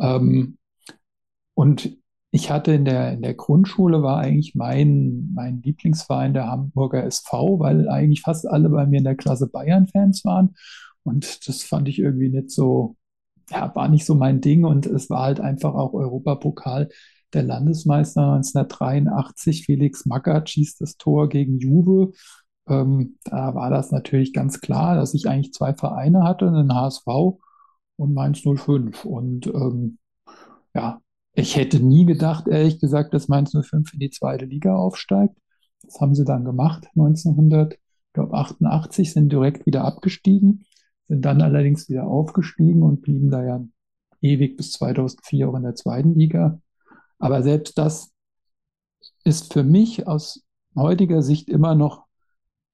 Ähm, und ich hatte in der, in der Grundschule war eigentlich mein, mein Lieblingsverein der Hamburger SV, weil eigentlich fast alle bei mir in der Klasse Bayern-Fans waren. Und das fand ich irgendwie nicht so, ja, war nicht so mein Ding und es war halt einfach auch Europapokal der Landesmeister 1983. Felix Magath schießt das Tor gegen Juve. Ähm, da war das natürlich ganz klar, dass ich eigentlich zwei Vereine hatte, einen HSV und Mainz 05. Und ähm, ja, ich hätte nie gedacht, ehrlich gesagt, dass Mainz 05 in die zweite Liga aufsteigt. Das haben sie dann gemacht, 1988, sind direkt wieder abgestiegen sind dann allerdings wieder aufgestiegen und blieben da ja ewig bis 2004 auch in der zweiten Liga. Aber selbst das ist für mich aus heutiger Sicht immer noch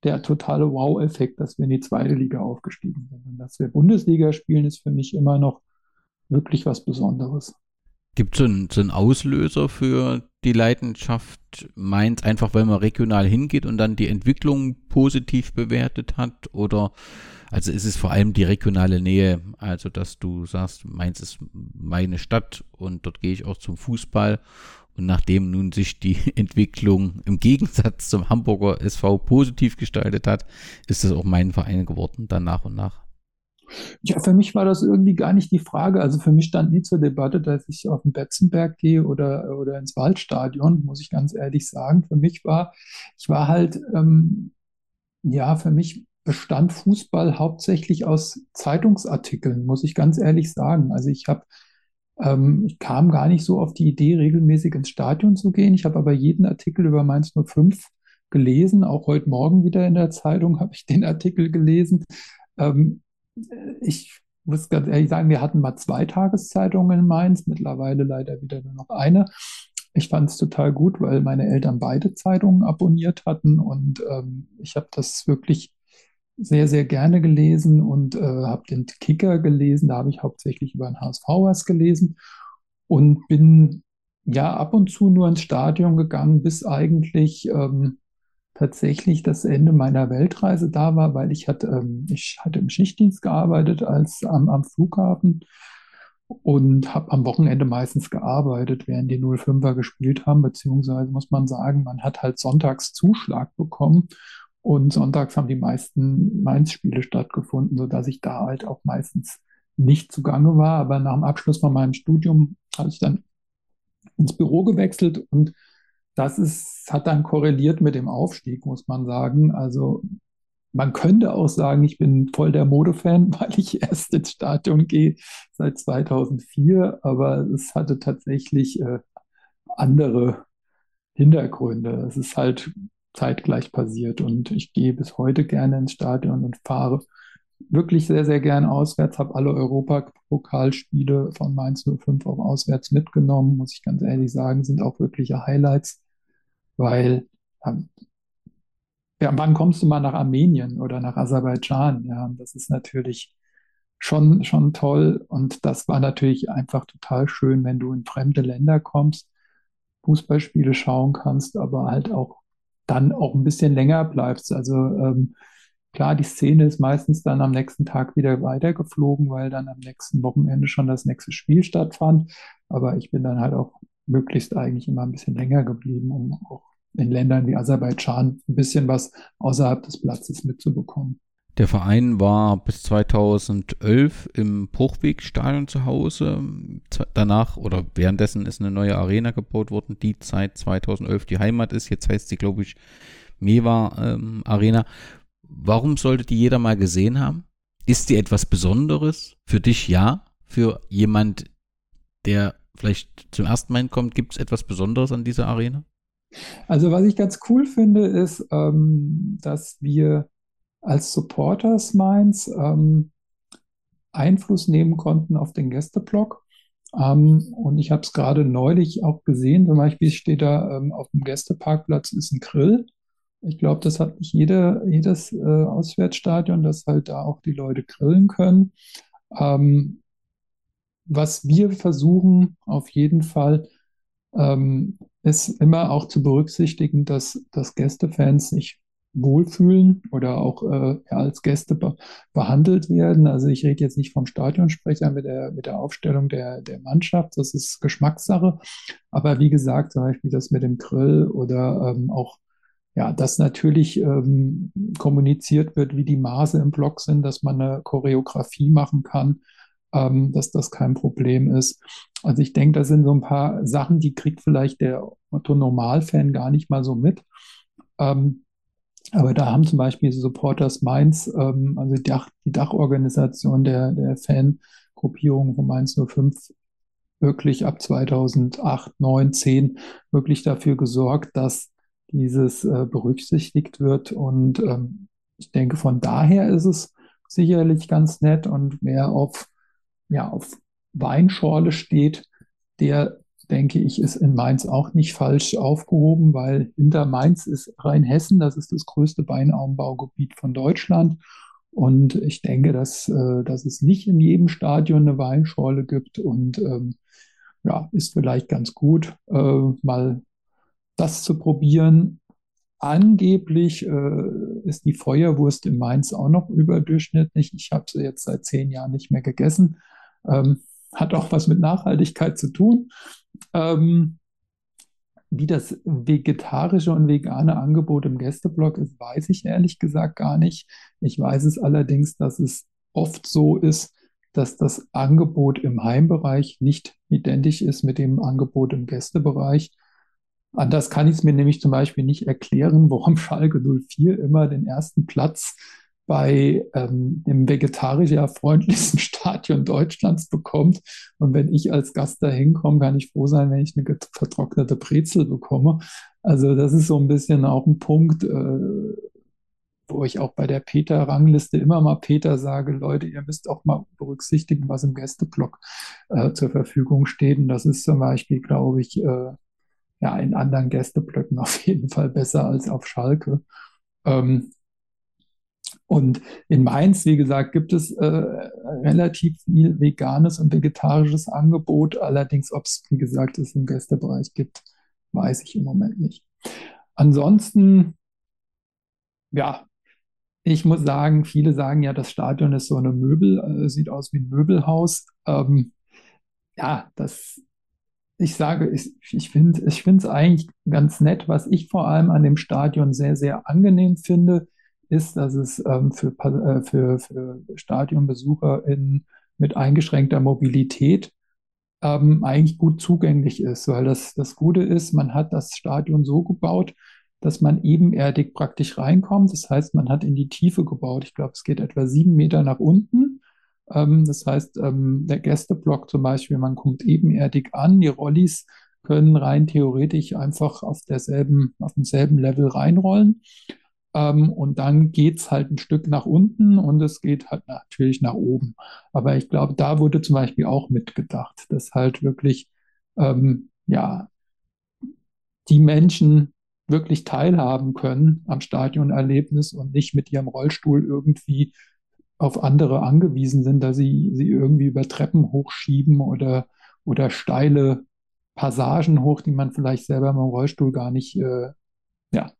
der totale Wow-Effekt, dass wir in die zweite Liga aufgestiegen sind. Und dass wir Bundesliga spielen, ist für mich immer noch wirklich was Besonderes. Gibt es einen, so einen Auslöser für die Leidenschaft Mainz, einfach weil man regional hingeht und dann die Entwicklung positiv bewertet hat? Oder also ist es vor allem die regionale Nähe, also dass du sagst, Mainz ist meine Stadt und dort gehe ich auch zum Fußball. Und nachdem nun sich die Entwicklung im Gegensatz zum Hamburger SV positiv gestaltet hat, ist es auch mein Verein geworden, dann nach und nach. Ja, für mich war das irgendwie gar nicht die Frage. Also für mich stand nie zur Debatte, dass ich auf den Betzenberg gehe oder, oder ins Waldstadion, muss ich ganz ehrlich sagen. Für mich war, ich war halt, ähm, ja, für mich bestand Fußball hauptsächlich aus Zeitungsartikeln, muss ich ganz ehrlich sagen. Also ich habe, ähm, ich kam gar nicht so auf die Idee, regelmäßig ins Stadion zu gehen. Ich habe aber jeden Artikel über Mainz 05 gelesen. Auch heute Morgen wieder in der Zeitung habe ich den Artikel gelesen. Ähm, ich muss ganz ehrlich sagen, wir hatten mal zwei Tageszeitungen in Mainz, mittlerweile leider wieder nur noch eine. Ich fand es total gut, weil meine Eltern beide Zeitungen abonniert hatten und ähm, ich habe das wirklich sehr, sehr gerne gelesen und äh, habe den Kicker gelesen. Da habe ich hauptsächlich über den HSV was gelesen und bin ja ab und zu nur ins Stadion gegangen, bis eigentlich ähm, tatsächlich das Ende meiner Weltreise da war, weil ich hatte, ähm, ich hatte im Schichtdienst gearbeitet als am, am Flughafen und habe am Wochenende meistens gearbeitet, während die 05er gespielt haben, beziehungsweise muss man sagen, man hat halt sonntags Zuschlag bekommen und sonntags haben die meisten Mainz-Spiele stattgefunden, sodass ich da halt auch meistens nicht zugange war. Aber nach dem Abschluss von meinem Studium habe ich dann ins Büro gewechselt und das ist, hat dann korreliert mit dem Aufstieg, muss man sagen. Also man könnte auch sagen, ich bin voll der Modefan, weil ich erst ins Stadion gehe seit 2004, aber es hatte tatsächlich äh, andere Hintergründe. Es ist halt zeitgleich passiert. Und ich gehe bis heute gerne ins Stadion und fahre wirklich sehr, sehr gern auswärts, habe alle Europapokalspiele von Mainz 05 auch auswärts mitgenommen, muss ich ganz ehrlich sagen, sind auch wirkliche Highlights, weil ähm, ja, wann kommst du mal nach Armenien oder nach Aserbaidschan? Ja, das ist natürlich schon, schon toll. Und das war natürlich einfach total schön, wenn du in fremde Länder kommst, Fußballspiele schauen kannst, aber halt auch dann auch ein bisschen länger bleibst. Also ähm, Klar, die Szene ist meistens dann am nächsten Tag wieder weitergeflogen, weil dann am nächsten Wochenende schon das nächste Spiel stattfand. Aber ich bin dann halt auch möglichst eigentlich immer ein bisschen länger geblieben, um auch in Ländern wie Aserbaidschan ein bisschen was außerhalb des Platzes mitzubekommen. Der Verein war bis 2011 im Bruchwegstadion zu Hause. Danach oder währenddessen ist eine neue Arena gebaut worden, die seit 2011 die Heimat ist. Jetzt heißt sie, glaube ich, Mewa ähm, Arena. Warum sollte die jeder mal gesehen haben? Ist die etwas Besonderes? Für dich ja. Für jemand, der vielleicht zum ersten Mal kommt, gibt es etwas Besonderes an dieser Arena? Also was ich ganz cool finde, ist, ähm, dass wir als Supporters Mainz ähm, Einfluss nehmen konnten auf den Gästeblock. Ähm, und ich habe es gerade neulich auch gesehen, zum Beispiel steht da ähm, auf dem Gästeparkplatz ist ein Grill. Ich glaube, das hat nicht jede, jedes äh, Auswärtsstadion, dass halt da auch die Leute grillen können. Ähm, was wir versuchen auf jeden Fall, ähm, ist immer auch zu berücksichtigen, dass, dass Gästefans sich wohlfühlen oder auch äh, ja, als Gäste be behandelt werden. Also ich rede jetzt nicht vom Stadionsprecher mit der, mit der Aufstellung der, der Mannschaft, das ist Geschmackssache. Aber wie gesagt, zum Beispiel das mit dem Grill oder ähm, auch ja, dass natürlich ähm, kommuniziert wird, wie die Maße im Block sind, dass man eine Choreografie machen kann, ähm, dass das kein Problem ist. Also ich denke, das sind so ein paar Sachen, die kriegt vielleicht der Otto-Normalfan gar nicht mal so mit. Ähm, aber da haben zum Beispiel Supporters Mainz, ähm, also die, Dach, die Dachorganisation der, der Fangruppierung von Mainz 05, wirklich ab 2008, 9, 10 wirklich dafür gesorgt, dass dieses äh, berücksichtigt wird. Und ähm, ich denke, von daher ist es sicherlich ganz nett. Und wer auf, ja, auf Weinschorle steht, der, denke ich, ist in Mainz auch nicht falsch aufgehoben, weil hinter Mainz ist Rheinhessen, das ist das größte Weinanbaugebiet von Deutschland. Und ich denke, dass, äh, dass es nicht in jedem Stadion eine Weinschorle gibt und ähm, ja, ist vielleicht ganz gut, äh, mal das zu probieren. Angeblich äh, ist die Feuerwurst in Mainz auch noch überdurchschnittlich. Ich habe sie jetzt seit zehn Jahren nicht mehr gegessen. Ähm, hat auch was mit Nachhaltigkeit zu tun. Ähm, wie das vegetarische und vegane Angebot im Gästeblock ist, weiß ich ehrlich gesagt gar nicht. Ich weiß es allerdings, dass es oft so ist, dass das Angebot im Heimbereich nicht identisch ist mit dem Angebot im Gästebereich. Anders kann ich es mir nämlich zum Beispiel nicht erklären, warum Schalke 04 immer den ersten Platz bei ähm, dem vegetarisch freundlichsten Stadion Deutschlands bekommt. Und wenn ich als Gast da hinkomme, kann ich froh sein, wenn ich eine vertrocknete Brezel bekomme. Also das ist so ein bisschen auch ein Punkt, äh, wo ich auch bei der Peter-Rangliste immer mal Peter sage, Leute, ihr müsst auch mal berücksichtigen, was im Gästeblock äh, zur Verfügung steht. Und das ist zum Beispiel, glaube ich, äh, ja, in anderen Gästeblöcken auf jeden Fall besser als auf Schalke. Ähm, und in Mainz, wie gesagt, gibt es äh, relativ viel veganes und vegetarisches Angebot. Allerdings, ob es, wie gesagt, es im Gästebereich gibt, weiß ich im Moment nicht. Ansonsten, ja, ich muss sagen, viele sagen ja, das Stadion ist so eine Möbel, äh, sieht aus wie ein Möbelhaus. Ähm, ja, das, ich sage, ich, ich finde ich finde es eigentlich ganz nett. Was ich vor allem an dem Stadion sehr, sehr angenehm finde, ist, dass es ähm, für, äh, für, für StadionbesucherInnen mit eingeschränkter Mobilität ähm, eigentlich gut zugänglich ist, weil das, das Gute ist, man hat das Stadion so gebaut, dass man ebenerdig praktisch reinkommt. Das heißt, man hat in die Tiefe gebaut. Ich glaube, es geht etwa sieben Meter nach unten. Ähm, das heißt, ähm, der Gästeblock zum Beispiel, man kommt ebenerdig an. Die Rollis können rein theoretisch einfach auf derselben, auf demselben Level reinrollen. Ähm, und dann geht's halt ein Stück nach unten und es geht halt natürlich nach oben. Aber ich glaube, da wurde zum Beispiel auch mitgedacht, dass halt wirklich, ähm, ja, die Menschen wirklich teilhaben können am Stadionerlebnis und nicht mit ihrem Rollstuhl irgendwie auf andere angewiesen sind, dass sie sie irgendwie über Treppen hochschieben oder, oder steile Passagen hoch, die man vielleicht selber im Rollstuhl gar nicht äh, ja,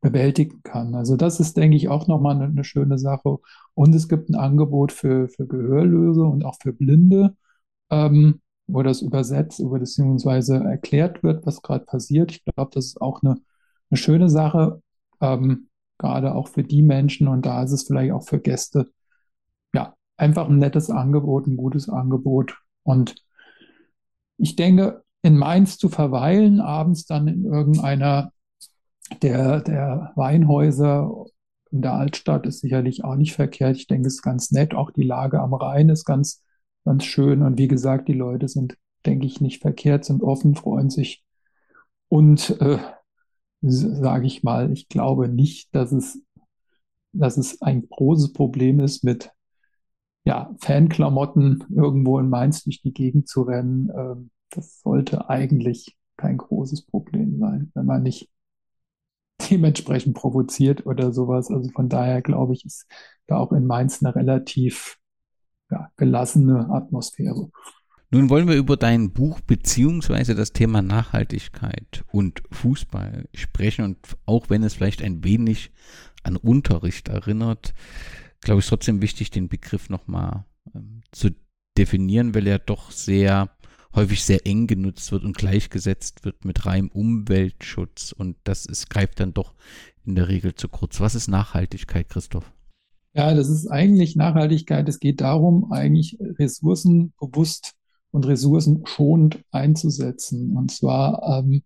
bewältigen kann. Also das ist, denke ich, auch nochmal eine, schöne Sache. Und es gibt ein Angebot für, für Gehörlöse und auch für Blinde, ähm, wo das übersetzt, über beziehungsweise erklärt wird, was gerade passiert. Ich glaube, das ist auch eine eine schöne Sache, ähm, gerade auch für die Menschen und da ist es vielleicht auch für Gäste, ja, einfach ein nettes Angebot, ein gutes Angebot und ich denke, in Mainz zu verweilen, abends dann in irgendeiner der, der Weinhäuser in der Altstadt ist sicherlich auch nicht verkehrt. Ich denke, es ist ganz nett. Auch die Lage am Rhein ist ganz, ganz schön. Und wie gesagt, die Leute sind, denke ich, nicht verkehrt, sind offen, freuen sich. Und äh, sage ich mal, ich glaube nicht, dass es, dass es ein großes Problem ist, mit ja, Fanklamotten irgendwo in Mainz durch die Gegend zu rennen. Ähm, das sollte eigentlich kein großes Problem sein, wenn man nicht dementsprechend provoziert oder sowas. Also von daher glaube ich, ist da auch in Mainz eine relativ ja, gelassene Atmosphäre. Nun wollen wir über dein Buch beziehungsweise das Thema Nachhaltigkeit und Fußball sprechen und auch wenn es vielleicht ein wenig an Unterricht erinnert, glaube ich trotzdem wichtig, den Begriff nochmal ähm, zu definieren, weil er doch sehr häufig sehr eng genutzt wird und gleichgesetzt wird mit reinem Umweltschutz und das ist, greift dann doch in der Regel zu kurz. Was ist Nachhaltigkeit, Christoph? Ja, das ist eigentlich Nachhaltigkeit. Es geht darum, eigentlich Ressourcen bewusst und Ressourcen schonend einzusetzen. Und zwar, ähm,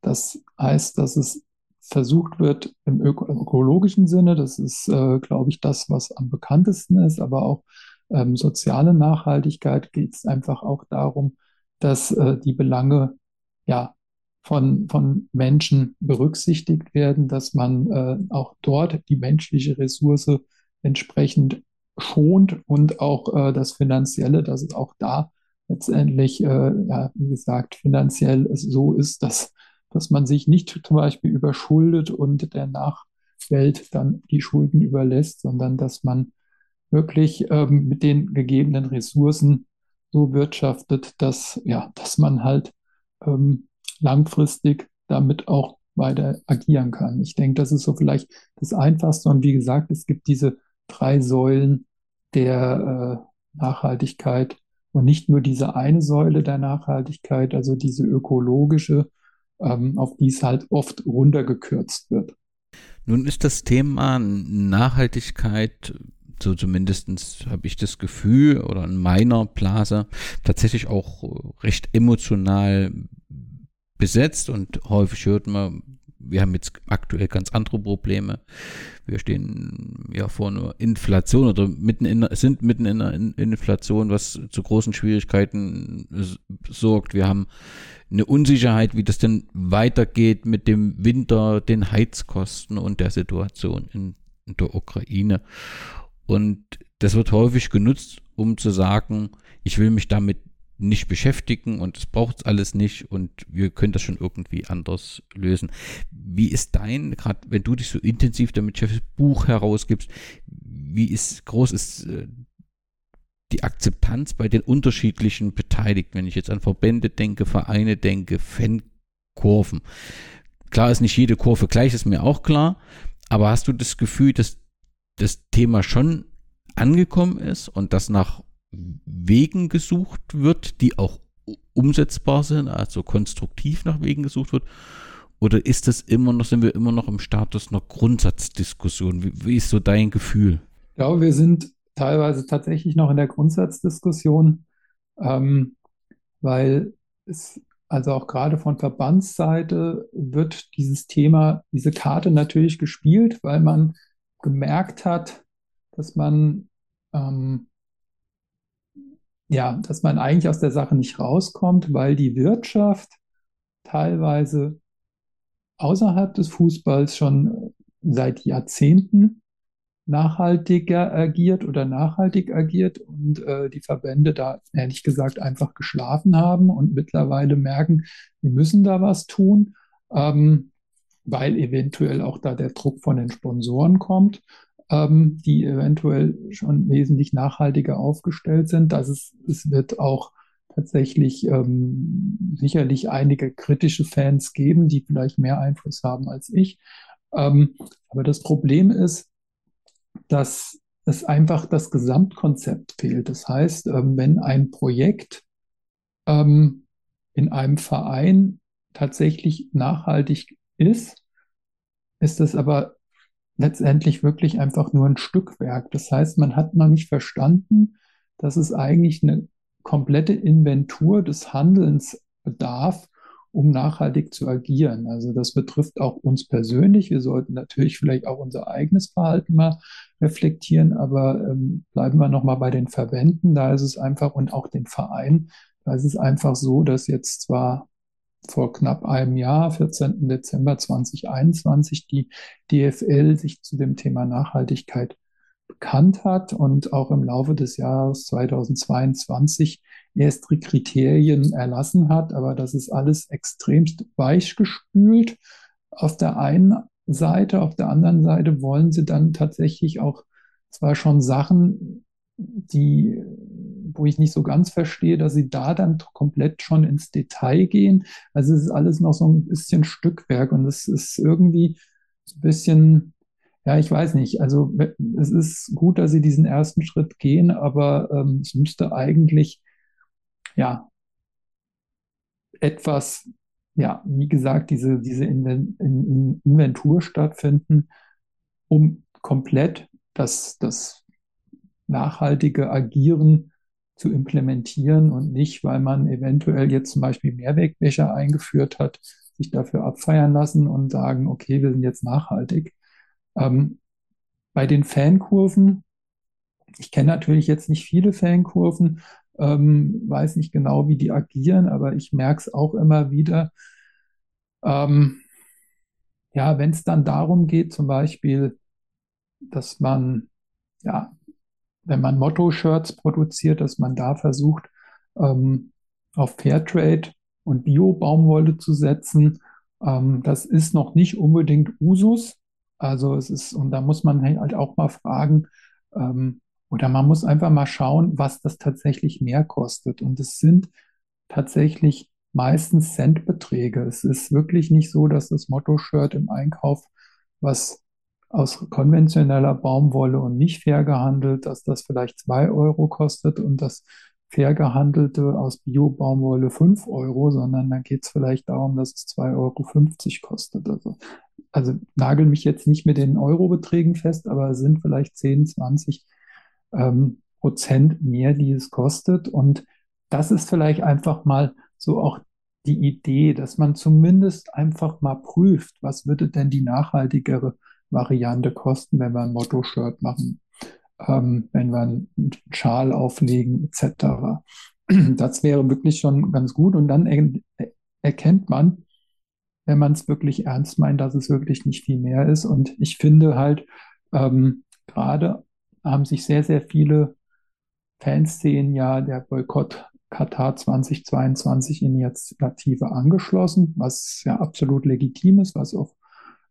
das heißt, dass es versucht wird im öko ökologischen Sinne, das ist, äh, glaube ich, das, was am bekanntesten ist, aber auch ähm, soziale Nachhaltigkeit geht es einfach auch darum, dass äh, die Belange ja von, von Menschen berücksichtigt werden, dass man äh, auch dort die menschliche Ressource entsprechend schont und auch äh, das Finanzielle, dass es auch da letztendlich, äh, ja, wie gesagt, finanziell so ist, dass, dass man sich nicht zum Beispiel überschuldet und der Nachwelt dann die Schulden überlässt, sondern dass man wirklich ähm, mit den gegebenen Ressourcen so wirtschaftet, dass, ja, dass man halt ähm, langfristig damit auch weiter agieren kann. Ich denke, das ist so vielleicht das Einfachste. Und wie gesagt, es gibt diese drei Säulen der äh, Nachhaltigkeit, und nicht nur diese eine Säule der Nachhaltigkeit, also diese ökologische, ähm, auf die es halt oft runtergekürzt wird. Nun ist das Thema Nachhaltigkeit, so zumindest habe ich das Gefühl, oder in meiner Blase, tatsächlich auch recht emotional besetzt und häufig hört man wir haben jetzt aktuell ganz andere Probleme. Wir stehen ja vor einer Inflation oder mitten in, sind mitten in einer Inflation, was zu großen Schwierigkeiten sorgt. Wir haben eine Unsicherheit, wie das denn weitergeht mit dem Winter, den Heizkosten und der Situation in, in der Ukraine. Und das wird häufig genutzt, um zu sagen, ich will mich damit nicht beschäftigen und es braucht alles nicht und wir können das schon irgendwie anders lösen. Wie ist dein, gerade wenn du dich so intensiv damit beschäftigst, Buch herausgibst, wie ist groß ist äh, die Akzeptanz bei den unterschiedlichen Beteiligten, wenn ich jetzt an Verbände denke, Vereine denke, Fankurven. Klar ist nicht jede Kurve gleich, ist mir auch klar, aber hast du das Gefühl, dass das Thema schon angekommen ist und dass nach Wegen gesucht wird, die auch umsetzbar sind, also konstruktiv nach Wegen gesucht wird? Oder ist das immer noch, sind wir immer noch im Status einer Grundsatzdiskussion? Wie, wie ist so dein Gefühl? Ich glaube, wir sind teilweise tatsächlich noch in der Grundsatzdiskussion, ähm, weil es also auch gerade von Verbandsseite wird dieses Thema, diese Karte natürlich gespielt, weil man gemerkt hat, dass man ähm, ja, dass man eigentlich aus der Sache nicht rauskommt, weil die Wirtschaft teilweise außerhalb des Fußballs schon seit Jahrzehnten nachhaltiger agiert oder nachhaltig agiert und äh, die Verbände da ehrlich gesagt einfach geschlafen haben und mittlerweile merken, wir müssen da was tun, ähm, weil eventuell auch da der Druck von den Sponsoren kommt, ähm, die eventuell schon wesentlich nachhaltiger aufgestellt sind. Das ist, es wird auch tatsächlich ähm, sicherlich einige kritische Fans geben, die vielleicht mehr Einfluss haben als ich. Ähm, aber das Problem ist, dass es einfach das Gesamtkonzept fehlt. Das heißt, ähm, wenn ein Projekt ähm, in einem Verein tatsächlich nachhaltig ist, ist es aber letztendlich wirklich einfach nur ein Stückwerk. Das heißt, man hat noch nicht verstanden, dass es eigentlich eine komplette Inventur des Handelns bedarf, um nachhaltig zu agieren. Also das betrifft auch uns persönlich. Wir sollten natürlich vielleicht auch unser eigenes Verhalten mal reflektieren, aber ähm, bleiben wir nochmal bei den Verbänden. Da ist es einfach und auch den Vereinen. Da ist es einfach so, dass jetzt zwar vor knapp einem Jahr, 14. Dezember 2021, die DFL sich zu dem Thema Nachhaltigkeit bekannt hat und auch im Laufe des Jahres 2022 erste Kriterien erlassen hat. Aber das ist alles extremst weichgespült. Auf der einen Seite, auf der anderen Seite wollen sie dann tatsächlich auch zwar schon Sachen, die, wo ich nicht so ganz verstehe, dass sie da dann komplett schon ins Detail gehen. Also es ist alles noch so ein bisschen Stückwerk und es ist irgendwie ein bisschen ja, ich weiß nicht. Also es ist gut, dass Sie diesen ersten Schritt gehen, aber ähm, es müsste eigentlich ja etwas, ja, wie gesagt, diese, diese Inventur stattfinden, um komplett das, das nachhaltige Agieren zu implementieren und nicht, weil man eventuell jetzt zum Beispiel Mehrwegbecher eingeführt hat, sich dafür abfeiern lassen und sagen, okay, wir sind jetzt nachhaltig. Ähm, bei den Fankurven, ich kenne natürlich jetzt nicht viele Fankurven, ähm, weiß nicht genau, wie die agieren, aber ich merke es auch immer wieder. Ähm, ja, wenn es dann darum geht, zum Beispiel, dass man, ja, wenn man Motto-Shirts produziert, dass man da versucht, ähm, auf Fairtrade und Bio-Baumwolle zu setzen. Ähm, das ist noch nicht unbedingt Usus. Also es ist, und da muss man halt auch mal fragen, ähm, oder man muss einfach mal schauen, was das tatsächlich mehr kostet. Und es sind tatsächlich meistens Centbeträge. Es ist wirklich nicht so, dass das Motto-Shirt im Einkauf, was aus konventioneller Baumwolle und nicht fair gehandelt, dass das vielleicht zwei Euro kostet und das fair gehandelte aus Bio-Baumwolle fünf Euro, sondern dann geht es vielleicht darum, dass es 2,50 Euro kostet. Also also nagel mich jetzt nicht mit den Eurobeträgen fest, aber es sind vielleicht 10, 20 ähm, Prozent mehr, die es kostet. Und das ist vielleicht einfach mal so auch die Idee, dass man zumindest einfach mal prüft, was würde denn die nachhaltigere Variante kosten, wenn wir ein Motto-Shirt machen, ähm, wenn wir einen Schal auflegen, etc. Das wäre wirklich schon ganz gut. Und dann er erkennt man, wenn man es wirklich ernst meint, dass es wirklich nicht viel mehr ist. Und ich finde halt, ähm, gerade haben sich sehr, sehr viele Fanszenen ja der Boykott Katar 2022 Initiative angeschlossen, was ja absolut legitim ist, was auch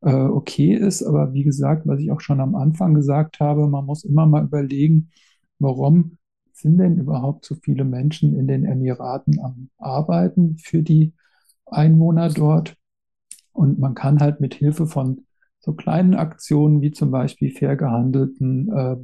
äh, okay ist. Aber wie gesagt, was ich auch schon am Anfang gesagt habe, man muss immer mal überlegen, warum sind denn überhaupt so viele Menschen in den Emiraten am Arbeiten für die Einwohner dort? Und man kann halt mit Hilfe von so kleinen Aktionen wie zum Beispiel fair gehandelten äh,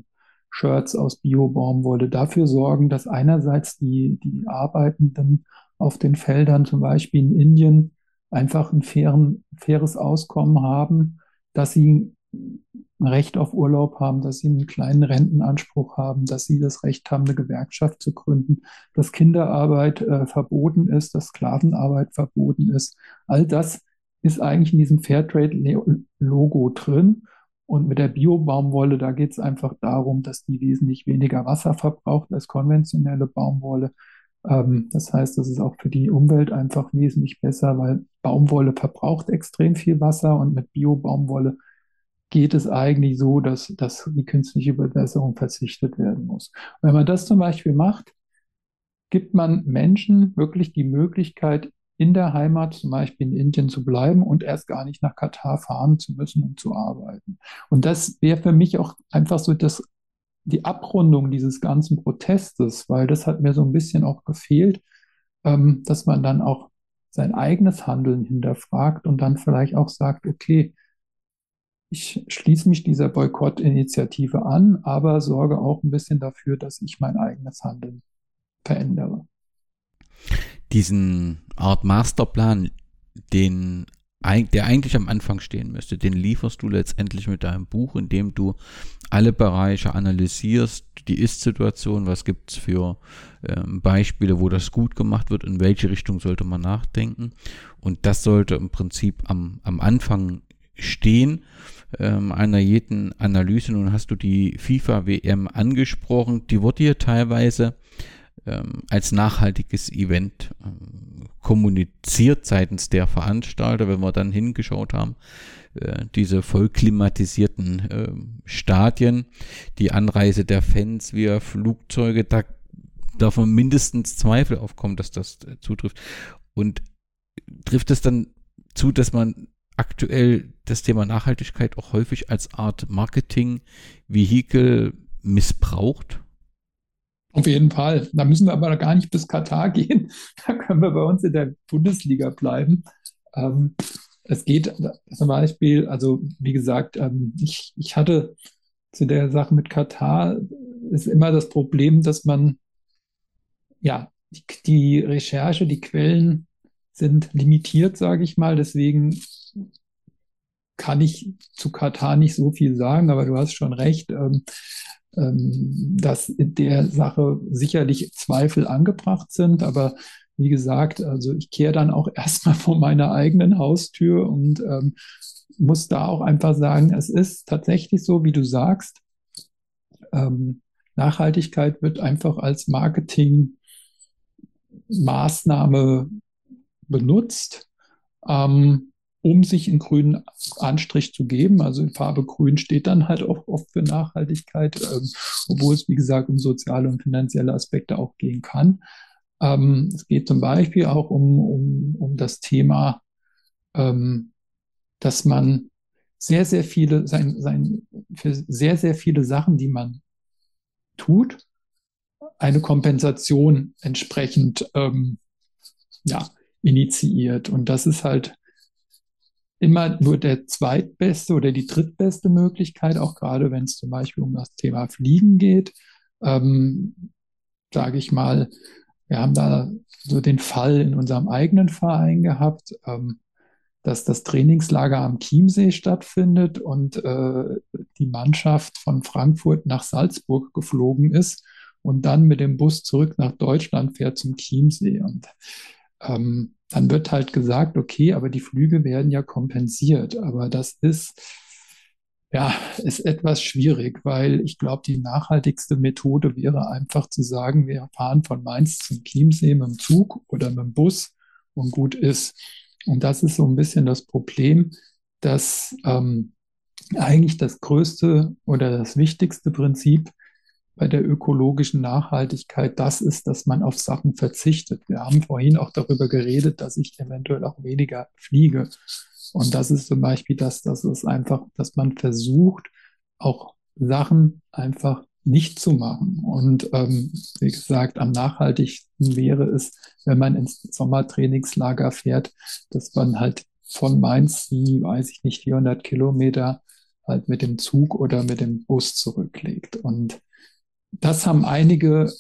Shirts aus Bio-Baumwolle dafür sorgen, dass einerseits die, die Arbeitenden auf den Feldern, zum Beispiel in Indien, einfach ein fairen, faires Auskommen haben, dass sie ein Recht auf Urlaub haben, dass sie einen kleinen Rentenanspruch haben, dass sie das Recht haben, eine Gewerkschaft zu gründen, dass Kinderarbeit äh, verboten ist, dass Sklavenarbeit verboten ist. All das ist eigentlich in diesem Fairtrade-Logo drin. Und mit der Bio-Baumwolle, da geht es einfach darum, dass die wesentlich weniger Wasser verbraucht als konventionelle Baumwolle. Ähm, das heißt, das ist auch für die Umwelt einfach wesentlich besser, weil Baumwolle verbraucht extrem viel Wasser und mit Bio-Baumwolle geht es eigentlich so, dass, dass die künstliche Bewässerung verzichtet werden muss. Und wenn man das zum Beispiel macht, gibt man Menschen wirklich die Möglichkeit, in der Heimat, zum Beispiel in Indien, zu bleiben und erst gar nicht nach Katar fahren zu müssen, um zu arbeiten. Und das wäre für mich auch einfach so das, die Abrundung dieses ganzen Protestes, weil das hat mir so ein bisschen auch gefehlt, ähm, dass man dann auch sein eigenes Handeln hinterfragt und dann vielleicht auch sagt, okay, ich schließe mich dieser Boykottinitiative an, aber sorge auch ein bisschen dafür, dass ich mein eigenes Handeln verändere. Diesen Art Masterplan, den der eigentlich am Anfang stehen müsste, den lieferst du letztendlich mit deinem Buch, indem du alle Bereiche analysierst, die Ist-Situation, was gibt es für ähm, Beispiele, wo das gut gemacht wird, in welche Richtung sollte man nachdenken. Und das sollte im Prinzip am, am Anfang stehen ähm, einer jeden Analyse. Nun hast du die FIFA-WM angesprochen, die wurde hier teilweise ähm, als nachhaltiges Event ähm, kommuniziert seitens der Veranstalter, wenn wir dann hingeschaut haben, äh, diese voll klimatisierten äh, Stadien, die Anreise der Fans via Flugzeuge, da darf man mindestens Zweifel aufkommen, dass das äh, zutrifft. Und trifft es dann zu, dass man aktuell das Thema Nachhaltigkeit auch häufig als Art Marketing-Vehikel missbraucht? Auf jeden Fall. Da müssen wir aber gar nicht bis Katar gehen. Da können wir bei uns in der Bundesliga bleiben. Ähm, es geht zum Beispiel, also wie gesagt, ähm, ich, ich hatte zu der Sache mit Katar ist immer das Problem, dass man, ja, die, die Recherche, die Quellen sind limitiert, sage ich mal. Deswegen kann ich zu Katar nicht so viel sagen, aber du hast schon recht. Ähm, dass in der Sache sicherlich Zweifel angebracht sind, aber wie gesagt, also ich kehre dann auch erstmal vor meiner eigenen Haustür und ähm, muss da auch einfach sagen, es ist tatsächlich so, wie du sagst, ähm, Nachhaltigkeit wird einfach als Marketingmaßnahme benutzt. Ähm, um sich einen grünen Anstrich zu geben. Also in Farbe grün steht dann halt auch oft für Nachhaltigkeit, ähm, obwohl es, wie gesagt, um soziale und finanzielle Aspekte auch gehen kann. Ähm, es geht zum Beispiel auch um, um, um das Thema, ähm, dass man sehr, sehr viele, sein, sein, für sehr, sehr viele Sachen, die man tut, eine Kompensation entsprechend ähm, ja, initiiert. Und das ist halt immer nur der zweitbeste oder die drittbeste Möglichkeit, auch gerade wenn es zum Beispiel um das Thema Fliegen geht. Ähm, Sage ich mal, wir haben da so den Fall in unserem eigenen Verein gehabt, ähm, dass das Trainingslager am Chiemsee stattfindet und äh, die Mannschaft von Frankfurt nach Salzburg geflogen ist und dann mit dem Bus zurück nach Deutschland fährt zum Chiemsee. Und ähm, dann wird halt gesagt, okay, aber die Flüge werden ja kompensiert. Aber das ist, ja, ist etwas schwierig, weil ich glaube, die nachhaltigste Methode wäre einfach zu sagen, wir fahren von Mainz zum Chiemsee mit dem Zug oder mit dem Bus und gut ist. Und das ist so ein bisschen das Problem, dass ähm, eigentlich das größte oder das wichtigste Prinzip bei der ökologischen Nachhaltigkeit das ist, dass man auf Sachen verzichtet. Wir haben vorhin auch darüber geredet, dass ich eventuell auch weniger fliege. Und das ist zum Beispiel das, das ist einfach, dass man versucht, auch Sachen einfach nicht zu machen. Und ähm, wie gesagt, am nachhaltigsten wäre es, wenn man ins Sommertrainingslager fährt, dass man halt von Mainz die, weiß ich nicht, 400 Kilometer halt mit dem Zug oder mit dem Bus zurücklegt. Und das haben einige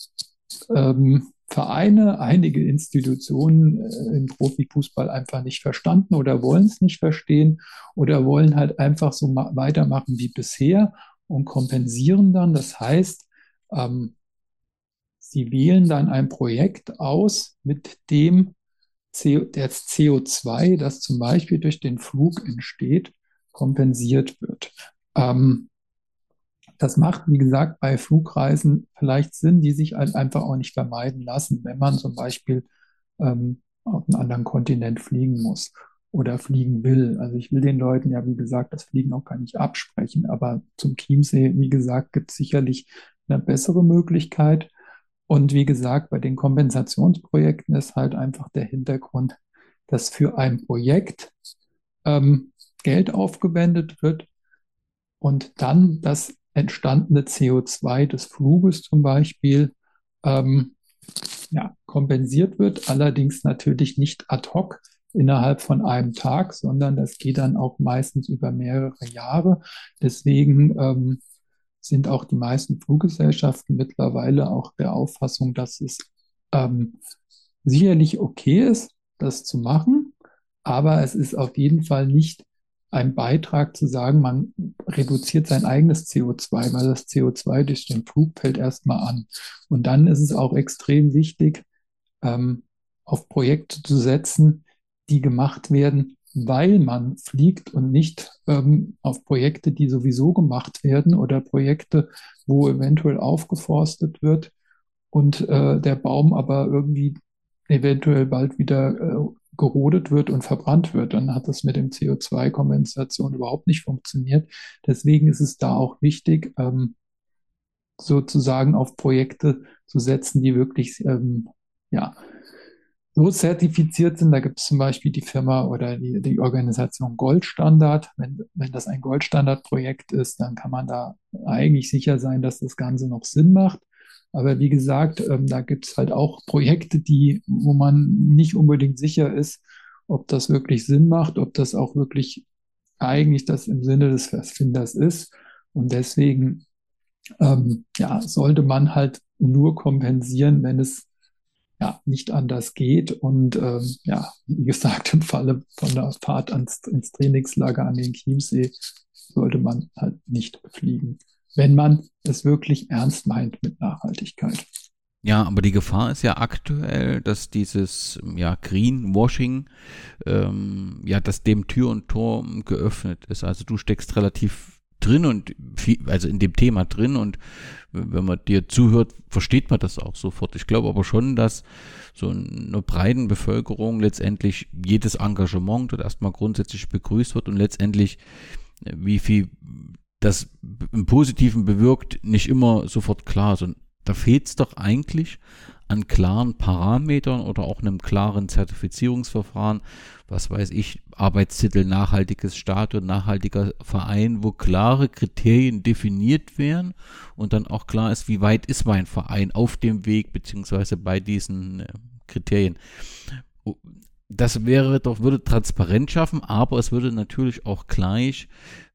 ähm, Vereine, einige Institutionen äh, im Profifußball einfach nicht verstanden oder wollen es nicht verstehen oder wollen halt einfach so weitermachen wie bisher und kompensieren dann. Das heißt, ähm, sie wählen dann ein Projekt aus, mit dem CO, das CO2, das zum Beispiel durch den Flug entsteht, kompensiert wird. Ähm, das macht, wie gesagt, bei Flugreisen vielleicht Sinn, die sich halt einfach auch nicht vermeiden lassen, wenn man zum Beispiel ähm, auf einen anderen Kontinent fliegen muss oder fliegen will. Also ich will den Leuten ja, wie gesagt, das Fliegen auch gar nicht absprechen, aber zum Chiemsee, wie gesagt, gibt es sicherlich eine bessere Möglichkeit. Und wie gesagt, bei den Kompensationsprojekten ist halt einfach der Hintergrund, dass für ein Projekt ähm, Geld aufgewendet wird und dann das entstandene CO2 des Fluges zum Beispiel ähm, ja, kompensiert wird, allerdings natürlich nicht ad hoc innerhalb von einem Tag, sondern das geht dann auch meistens über mehrere Jahre. Deswegen ähm, sind auch die meisten Fluggesellschaften mittlerweile auch der Auffassung, dass es ähm, sicherlich okay ist, das zu machen, aber es ist auf jeden Fall nicht ein Beitrag zu sagen, man reduziert sein eigenes CO2, weil das CO2 durch den Flug fällt erstmal an. Und dann ist es auch extrem wichtig, ähm, auf Projekte zu setzen, die gemacht werden, weil man fliegt und nicht ähm, auf Projekte, die sowieso gemacht werden oder Projekte, wo eventuell aufgeforstet wird und äh, der Baum aber irgendwie eventuell bald wieder äh, gerodet wird und verbrannt wird, dann hat das mit dem CO2-Kompensation überhaupt nicht funktioniert. Deswegen ist es da auch wichtig, ähm, sozusagen auf Projekte zu setzen, die wirklich ähm, ja, so zertifiziert sind. Da gibt es zum Beispiel die Firma oder die, die Organisation Goldstandard. Wenn, wenn das ein Goldstandard-Projekt ist, dann kann man da eigentlich sicher sein, dass das Ganze noch Sinn macht. Aber wie gesagt, ähm, da gibt es halt auch Projekte, die, wo man nicht unbedingt sicher ist, ob das wirklich Sinn macht, ob das auch wirklich eigentlich das im Sinne des Erfinders ist. Und deswegen ähm, ja, sollte man halt nur kompensieren, wenn es ja, nicht anders geht. Und ähm, ja, wie gesagt, im Falle von der Fahrt ans, ins Trainingslager an den Chiemsee sollte man halt nicht fliegen wenn man es wirklich ernst meint mit Nachhaltigkeit. Ja, aber die Gefahr ist ja aktuell, dass dieses ja, Greenwashing, ähm, ja, dass dem Tür und Tor geöffnet ist. Also du steckst relativ drin und viel, also in dem Thema drin und wenn man dir zuhört, versteht man das auch sofort. Ich glaube aber schon, dass so einer breiten Bevölkerung letztendlich jedes Engagement dort erstmal grundsätzlich begrüßt wird und letztendlich äh, wie viel das im Positiven bewirkt, nicht immer sofort klar. Also, da fehlt es doch eigentlich an klaren Parametern oder auch einem klaren Zertifizierungsverfahren, was weiß ich, Arbeitstitel nachhaltiges Stadion, nachhaltiger Verein, wo klare Kriterien definiert werden und dann auch klar ist, wie weit ist mein Verein auf dem Weg beziehungsweise bei diesen äh, Kriterien das wäre doch, würde Transparenz schaffen, aber es würde natürlich auch gleich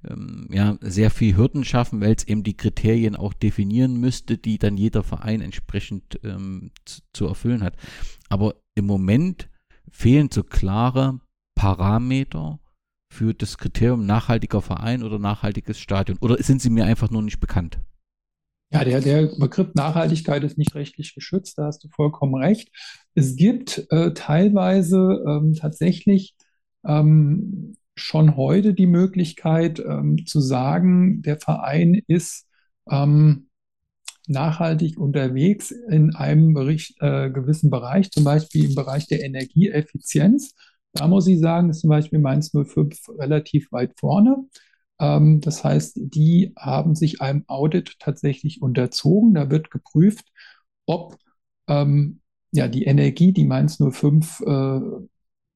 ähm, ja, sehr viel Hürden schaffen, weil es eben die Kriterien auch definieren müsste, die dann jeder Verein entsprechend ähm, zu, zu erfüllen hat. Aber im Moment fehlen so klare Parameter für das Kriterium nachhaltiger Verein oder nachhaltiges Stadion. Oder sind sie mir einfach nur nicht bekannt? Ja, der, der Begriff Nachhaltigkeit ist nicht rechtlich geschützt, da hast du vollkommen recht. Es gibt äh, teilweise ähm, tatsächlich ähm, schon heute die Möglichkeit ähm, zu sagen, der Verein ist ähm, nachhaltig unterwegs in einem Bericht, äh, gewissen Bereich, zum Beispiel im Bereich der Energieeffizienz. Da muss ich sagen, ist zum Beispiel Mainz 05 relativ weit vorne. Ähm, das heißt, die haben sich einem Audit tatsächlich unterzogen. Da wird geprüft, ob ähm, ja, die Energie, die Mainz 05 äh,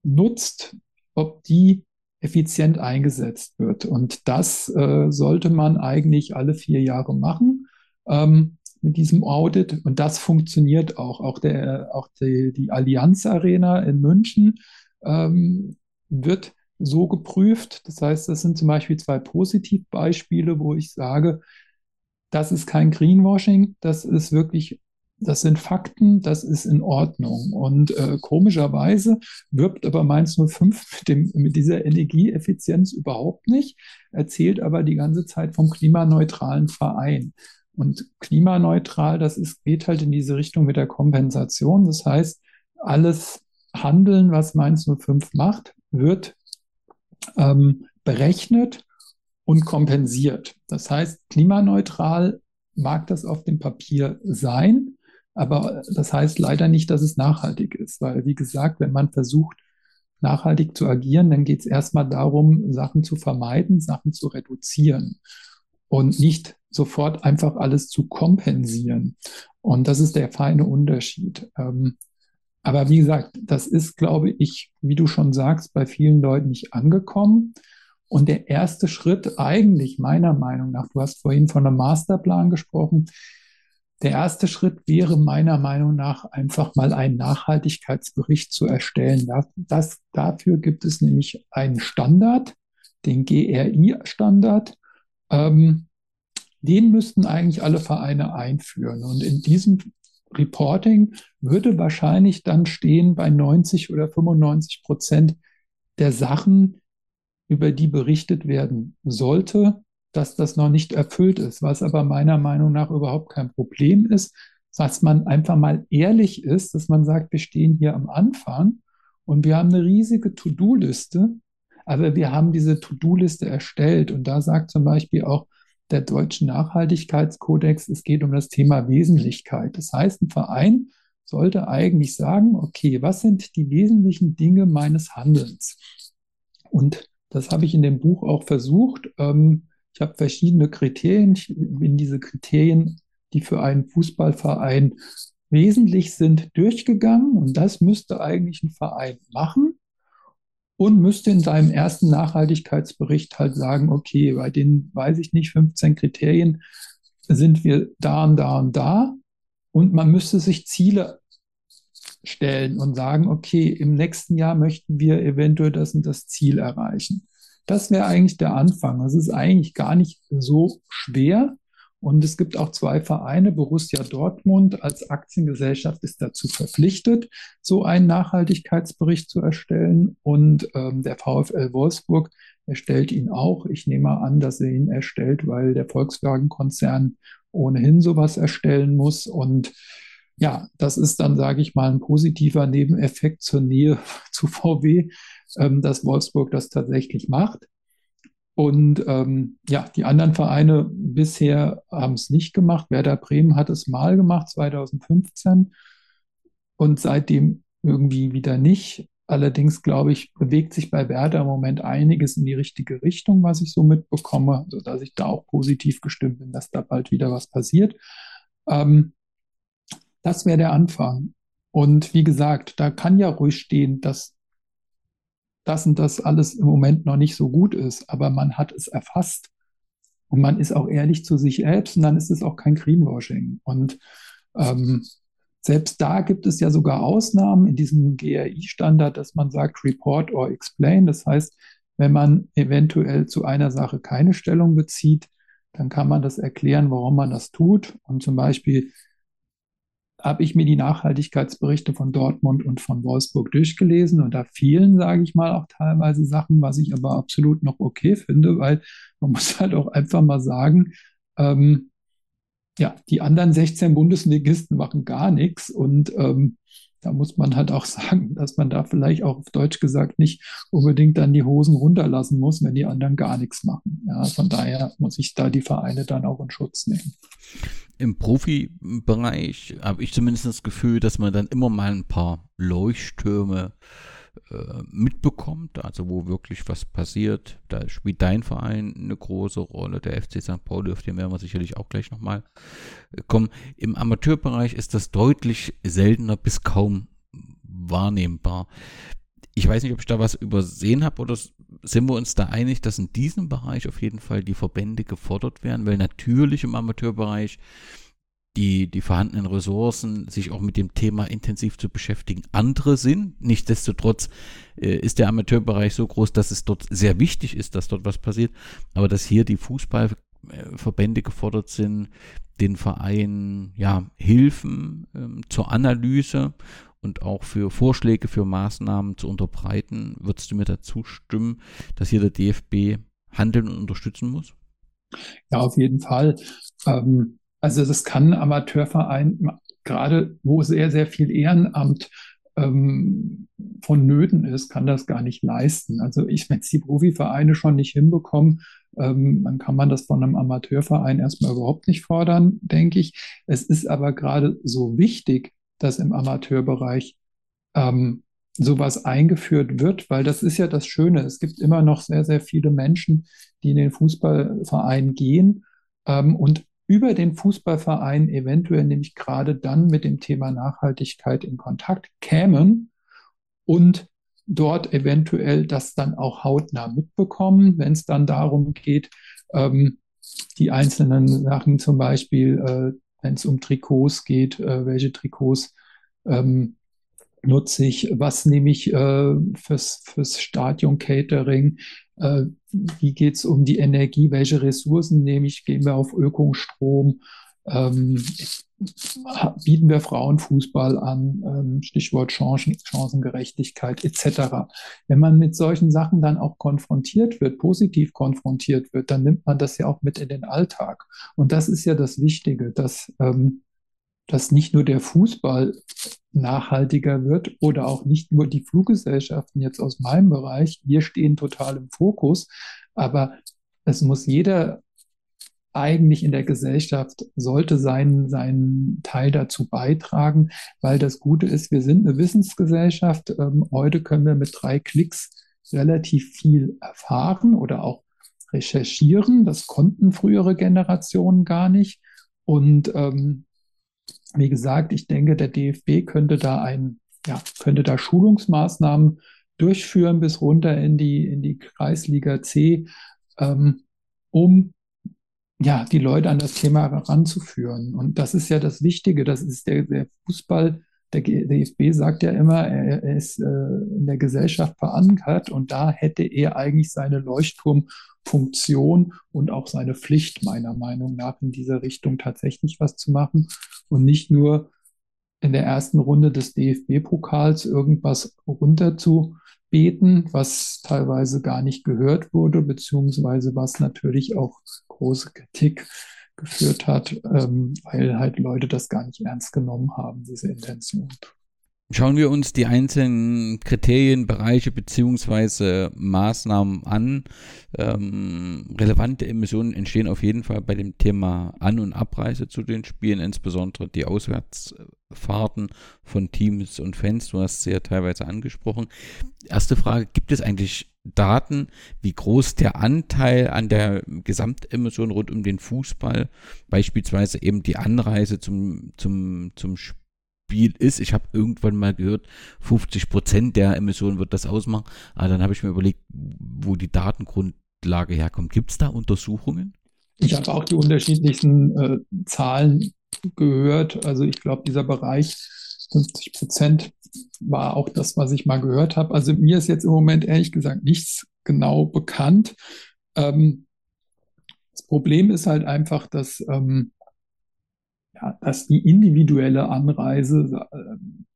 nutzt, ob die effizient eingesetzt wird. Und das äh, sollte man eigentlich alle vier Jahre machen ähm, mit diesem Audit. Und das funktioniert auch. Auch, der, auch die, die Allianz Arena in München ähm, wird so geprüft. Das heißt, das sind zum Beispiel zwei Positivbeispiele, wo ich sage, das ist kein Greenwashing, das ist wirklich, das sind Fakten, das ist in Ordnung. Und äh, komischerweise wirbt aber Mainz 05 mit, dem, mit dieser Energieeffizienz überhaupt nicht, erzählt aber die ganze Zeit vom klimaneutralen Verein. Und klimaneutral, das ist, geht halt in diese Richtung mit der Kompensation. Das heißt, alles Handeln, was Mainz 05 macht, wird ähm, berechnet und kompensiert. Das heißt, klimaneutral mag das auf dem Papier sein, aber das heißt leider nicht, dass es nachhaltig ist, weil, wie gesagt, wenn man versucht, nachhaltig zu agieren, dann geht es erstmal darum, Sachen zu vermeiden, Sachen zu reduzieren und nicht sofort einfach alles zu kompensieren. Und das ist der feine Unterschied. Ähm, aber wie gesagt, das ist, glaube ich, wie du schon sagst, bei vielen Leuten nicht angekommen. Und der erste Schritt eigentlich meiner Meinung nach, du hast vorhin von einem Masterplan gesprochen, der erste Schritt wäre meiner Meinung nach einfach mal einen Nachhaltigkeitsbericht zu erstellen. Das, dafür gibt es nämlich einen Standard, den GRI-Standard. Ähm, den müssten eigentlich alle Vereine einführen. Und in diesem Reporting würde wahrscheinlich dann stehen bei 90 oder 95 Prozent der Sachen, über die berichtet werden sollte, dass das noch nicht erfüllt ist, was aber meiner Meinung nach überhaupt kein Problem ist, dass man einfach mal ehrlich ist, dass man sagt, wir stehen hier am Anfang und wir haben eine riesige To-Do-Liste, aber wir haben diese To-Do-Liste erstellt. Und da sagt zum Beispiel auch der deutschen Nachhaltigkeitskodex, es geht um das Thema Wesentlichkeit. Das heißt, ein Verein sollte eigentlich sagen, okay, was sind die wesentlichen Dinge meines Handelns? Und das habe ich in dem Buch auch versucht. Ähm, ich habe verschiedene Kriterien. Ich bin diese Kriterien, die für einen Fußballverein wesentlich sind, durchgegangen. Und das müsste eigentlich ein Verein machen und müsste in seinem ersten Nachhaltigkeitsbericht halt sagen, okay, bei den, weiß ich nicht, 15 Kriterien sind wir da und da und da. Und man müsste sich Ziele stellen und sagen, okay, im nächsten Jahr möchten wir eventuell das und das Ziel erreichen. Das wäre eigentlich der Anfang. Das ist eigentlich gar nicht so schwer. Und es gibt auch zwei Vereine. Borussia Dortmund als Aktiengesellschaft ist dazu verpflichtet, so einen Nachhaltigkeitsbericht zu erstellen. Und ähm, der VfL Wolfsburg erstellt ihn auch. Ich nehme an, dass er ihn erstellt, weil der Volkswagen-Konzern ohnehin sowas erstellen muss. Und ja, das ist dann, sage ich mal, ein positiver Nebeneffekt zur Nähe zu VW, ähm, dass Wolfsburg das tatsächlich macht. Und ähm, ja, die anderen Vereine bisher haben es nicht gemacht. Werder Bremen hat es mal gemacht, 2015. Und seitdem irgendwie wieder nicht. Allerdings, glaube ich, bewegt sich bei Werder im Moment einiges in die richtige Richtung, was ich so mitbekomme, sodass ich da auch positiv gestimmt bin, dass da bald wieder was passiert. Ähm, das wäre der Anfang. Und wie gesagt, da kann ja ruhig stehen, dass das und das alles im Moment noch nicht so gut ist, aber man hat es erfasst und man ist auch ehrlich zu sich selbst und dann ist es auch kein Greenwashing. Und ähm, selbst da gibt es ja sogar Ausnahmen in diesem GRI-Standard, dass man sagt Report or Explain. Das heißt, wenn man eventuell zu einer Sache keine Stellung bezieht, dann kann man das erklären, warum man das tut. Und zum Beispiel habe ich mir die Nachhaltigkeitsberichte von Dortmund und von Wolfsburg durchgelesen und da fehlen, sage ich mal, auch teilweise Sachen, was ich aber absolut noch okay finde, weil man muss halt auch einfach mal sagen, ähm, ja, die anderen 16 Bundesligisten machen gar nichts und ähm, da muss man halt auch sagen, dass man da vielleicht auch auf Deutsch gesagt nicht unbedingt dann die Hosen runterlassen muss, wenn die anderen gar nichts machen. Ja, von daher muss ich da die Vereine dann auch in Schutz nehmen im Profibereich habe ich zumindest das Gefühl, dass man dann immer mal ein paar Leuchttürme äh, mitbekommt, also wo wirklich was passiert. Da spielt dein Verein eine große Rolle, der FC St. Pauli, auf den werden wir sicherlich auch gleich nochmal äh, kommen. Im Amateurbereich ist das deutlich seltener bis kaum wahrnehmbar. Ich weiß nicht, ob ich da was übersehen habe oder sind wir uns da einig, dass in diesem Bereich auf jeden Fall die Verbände gefordert werden, weil natürlich im Amateurbereich die, die vorhandenen Ressourcen, sich auch mit dem Thema intensiv zu beschäftigen, andere sind. Nichtsdestotrotz äh, ist der Amateurbereich so groß, dass es dort sehr wichtig ist, dass dort was passiert. Aber dass hier die Fußballverbände gefordert sind, den Vereinen ja, Hilfen ähm, zur Analyse und auch für Vorschläge für Maßnahmen zu unterbreiten. Würdest du mir dazu stimmen, dass hier der DFB handeln und unterstützen muss? Ja, auf jeden Fall. Ähm, also das kann ein Amateurverein, gerade wo sehr, sehr viel Ehrenamt ähm, vonnöten ist, kann das gar nicht leisten. Also ich, wenn es die Profivereine schon nicht hinbekommen, ähm, dann kann man das von einem Amateurverein erstmal überhaupt nicht fordern, denke ich. Es ist aber gerade so wichtig, dass im Amateurbereich ähm, sowas eingeführt wird, weil das ist ja das Schöne. Es gibt immer noch sehr, sehr viele Menschen, die in den Fußballverein gehen ähm, und über den Fußballverein eventuell nämlich gerade dann mit dem Thema Nachhaltigkeit in Kontakt kämen und dort eventuell das dann auch hautnah mitbekommen, wenn es dann darum geht, ähm, die einzelnen Sachen zum Beispiel, äh, wenn es um Trikots geht, äh, welche Trikots ähm, nutze ich, was nehme ich äh, fürs, fürs Stadion-Catering, äh, wie geht es um die Energie, welche Ressourcen nehme ich, gehen wir auf Ökostrom, ähm, bieten wir Frauenfußball an, ähm, Stichwort Chancen, Chancengerechtigkeit etc. Wenn man mit solchen Sachen dann auch konfrontiert wird, positiv konfrontiert wird, dann nimmt man das ja auch mit in den Alltag. Und das ist ja das Wichtige, dass, ähm, dass nicht nur der Fußball nachhaltiger wird oder auch nicht nur die Fluggesellschaften jetzt aus meinem Bereich. Wir stehen total im Fokus, aber es muss jeder eigentlich in der Gesellschaft sollte seinen, seinen Teil dazu beitragen, weil das Gute ist, wir sind eine Wissensgesellschaft. Ähm, heute können wir mit drei Klicks relativ viel erfahren oder auch recherchieren. Das konnten frühere Generationen gar nicht. Und ähm, wie gesagt, ich denke, der DFB könnte da ein, ja, könnte da Schulungsmaßnahmen durchführen bis runter in die, in die Kreisliga C, ähm, um ja, die Leute an das Thema heranzuführen. Und das ist ja das Wichtige. Das ist der, der Fußball, der DFB sagt ja immer, er, er ist äh, in der Gesellschaft verankert und da hätte er eigentlich seine Leuchtturmfunktion und auch seine Pflicht, meiner Meinung nach, in dieser Richtung tatsächlich was zu machen und nicht nur in der ersten Runde des DFB-Pokals irgendwas runterzubeten, was teilweise gar nicht gehört wurde, beziehungsweise was natürlich auch große Kritik geführt hat, ähm, weil halt Leute das gar nicht ernst genommen haben, diese Intention. Schauen wir uns die einzelnen Kriterien, Bereiche beziehungsweise Maßnahmen an. Ähm, relevante Emissionen entstehen auf jeden Fall bei dem Thema An- und Abreise zu den Spielen, insbesondere die Auswärtsfahrten von Teams und Fans. Du hast sie ja teilweise angesprochen. Erste Frage, gibt es eigentlich Daten, wie groß der Anteil an der Gesamtemission rund um den Fußball, beispielsweise eben die Anreise zum, zum, zum Spiel ist. Ich habe irgendwann mal gehört, 50 Prozent der Emissionen wird das ausmachen. Aber dann habe ich mir überlegt, wo die Datengrundlage herkommt. Gibt es da Untersuchungen? Ich habe auch die unterschiedlichsten äh, Zahlen gehört. Also ich glaube, dieser Bereich 50 Prozent war auch das, was ich mal gehört habe. Also mir ist jetzt im Moment ehrlich gesagt nichts genau bekannt. Ähm, das Problem ist halt einfach, dass, ähm, ja, dass die individuelle Anreise äh,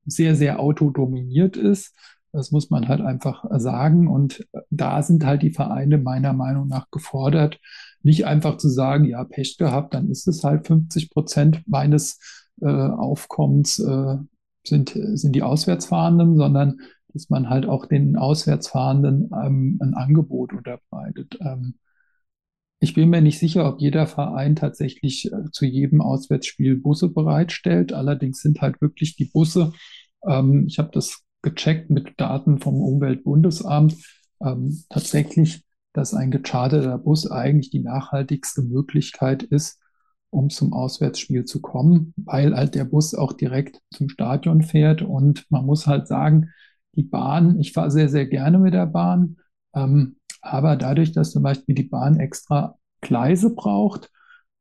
sehr, sehr autodominiert ist. Das muss man halt einfach sagen. Und da sind halt die Vereine meiner Meinung nach gefordert, nicht einfach zu sagen, ja, Pech gehabt, dann ist es halt 50 Prozent meines äh, Aufkommens äh, sind, sind die Auswärtsfahrenden, sondern dass man halt auch den Auswärtsfahrenden ähm, ein Angebot unterbreitet. Ähm, ich bin mir nicht sicher, ob jeder Verein tatsächlich äh, zu jedem Auswärtsspiel Busse bereitstellt. Allerdings sind halt wirklich die Busse, ähm, ich habe das gecheckt mit Daten vom Umweltbundesamt, ähm, tatsächlich, dass ein gecharterter Bus eigentlich die nachhaltigste Möglichkeit ist, um zum Auswärtsspiel zu kommen, weil halt der Bus auch direkt zum Stadion fährt. Und man muss halt sagen, die Bahn, ich fahre sehr, sehr gerne mit der Bahn, ähm, aber dadurch, dass zum Beispiel die Bahn extra Gleise braucht,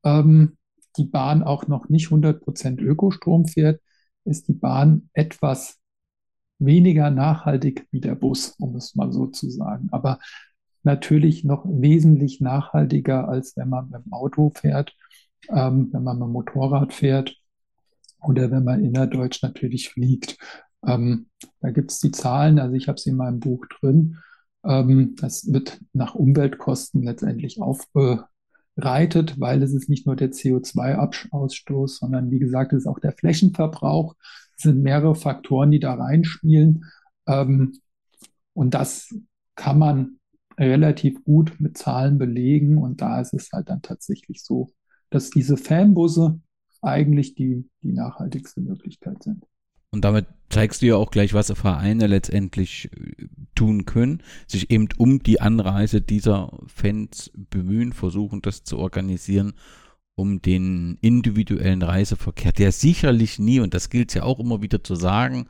ähm, die Bahn auch noch nicht 100% Ökostrom fährt, ist die Bahn etwas weniger nachhaltig wie der Bus, um es mal so zu sagen. Aber natürlich noch wesentlich nachhaltiger, als wenn man mit dem Auto fährt, ähm, wenn man mit dem Motorrad fährt oder wenn man innerdeutsch natürlich fliegt. Ähm, da gibt es die Zahlen, also ich habe sie in meinem Buch drin. Ähm, das wird nach Umweltkosten letztendlich aufbereitet, weil es ist nicht nur der CO2-Ausstoß, sondern wie gesagt, es ist auch der Flächenverbrauch. Es sind mehrere Faktoren, die da reinspielen. Ähm, und das kann man relativ gut mit Zahlen belegen. Und da ist es halt dann tatsächlich so, dass diese Fanbusse eigentlich die, die nachhaltigste Möglichkeit sind. Und damit zeigst du ja auch gleich, was Vereine letztendlich äh, tun können, sich eben um die Anreise dieser Fans bemühen, versuchen das zu organisieren, um den individuellen Reiseverkehr, der sicherlich nie, und das gilt ja auch immer wieder zu sagen,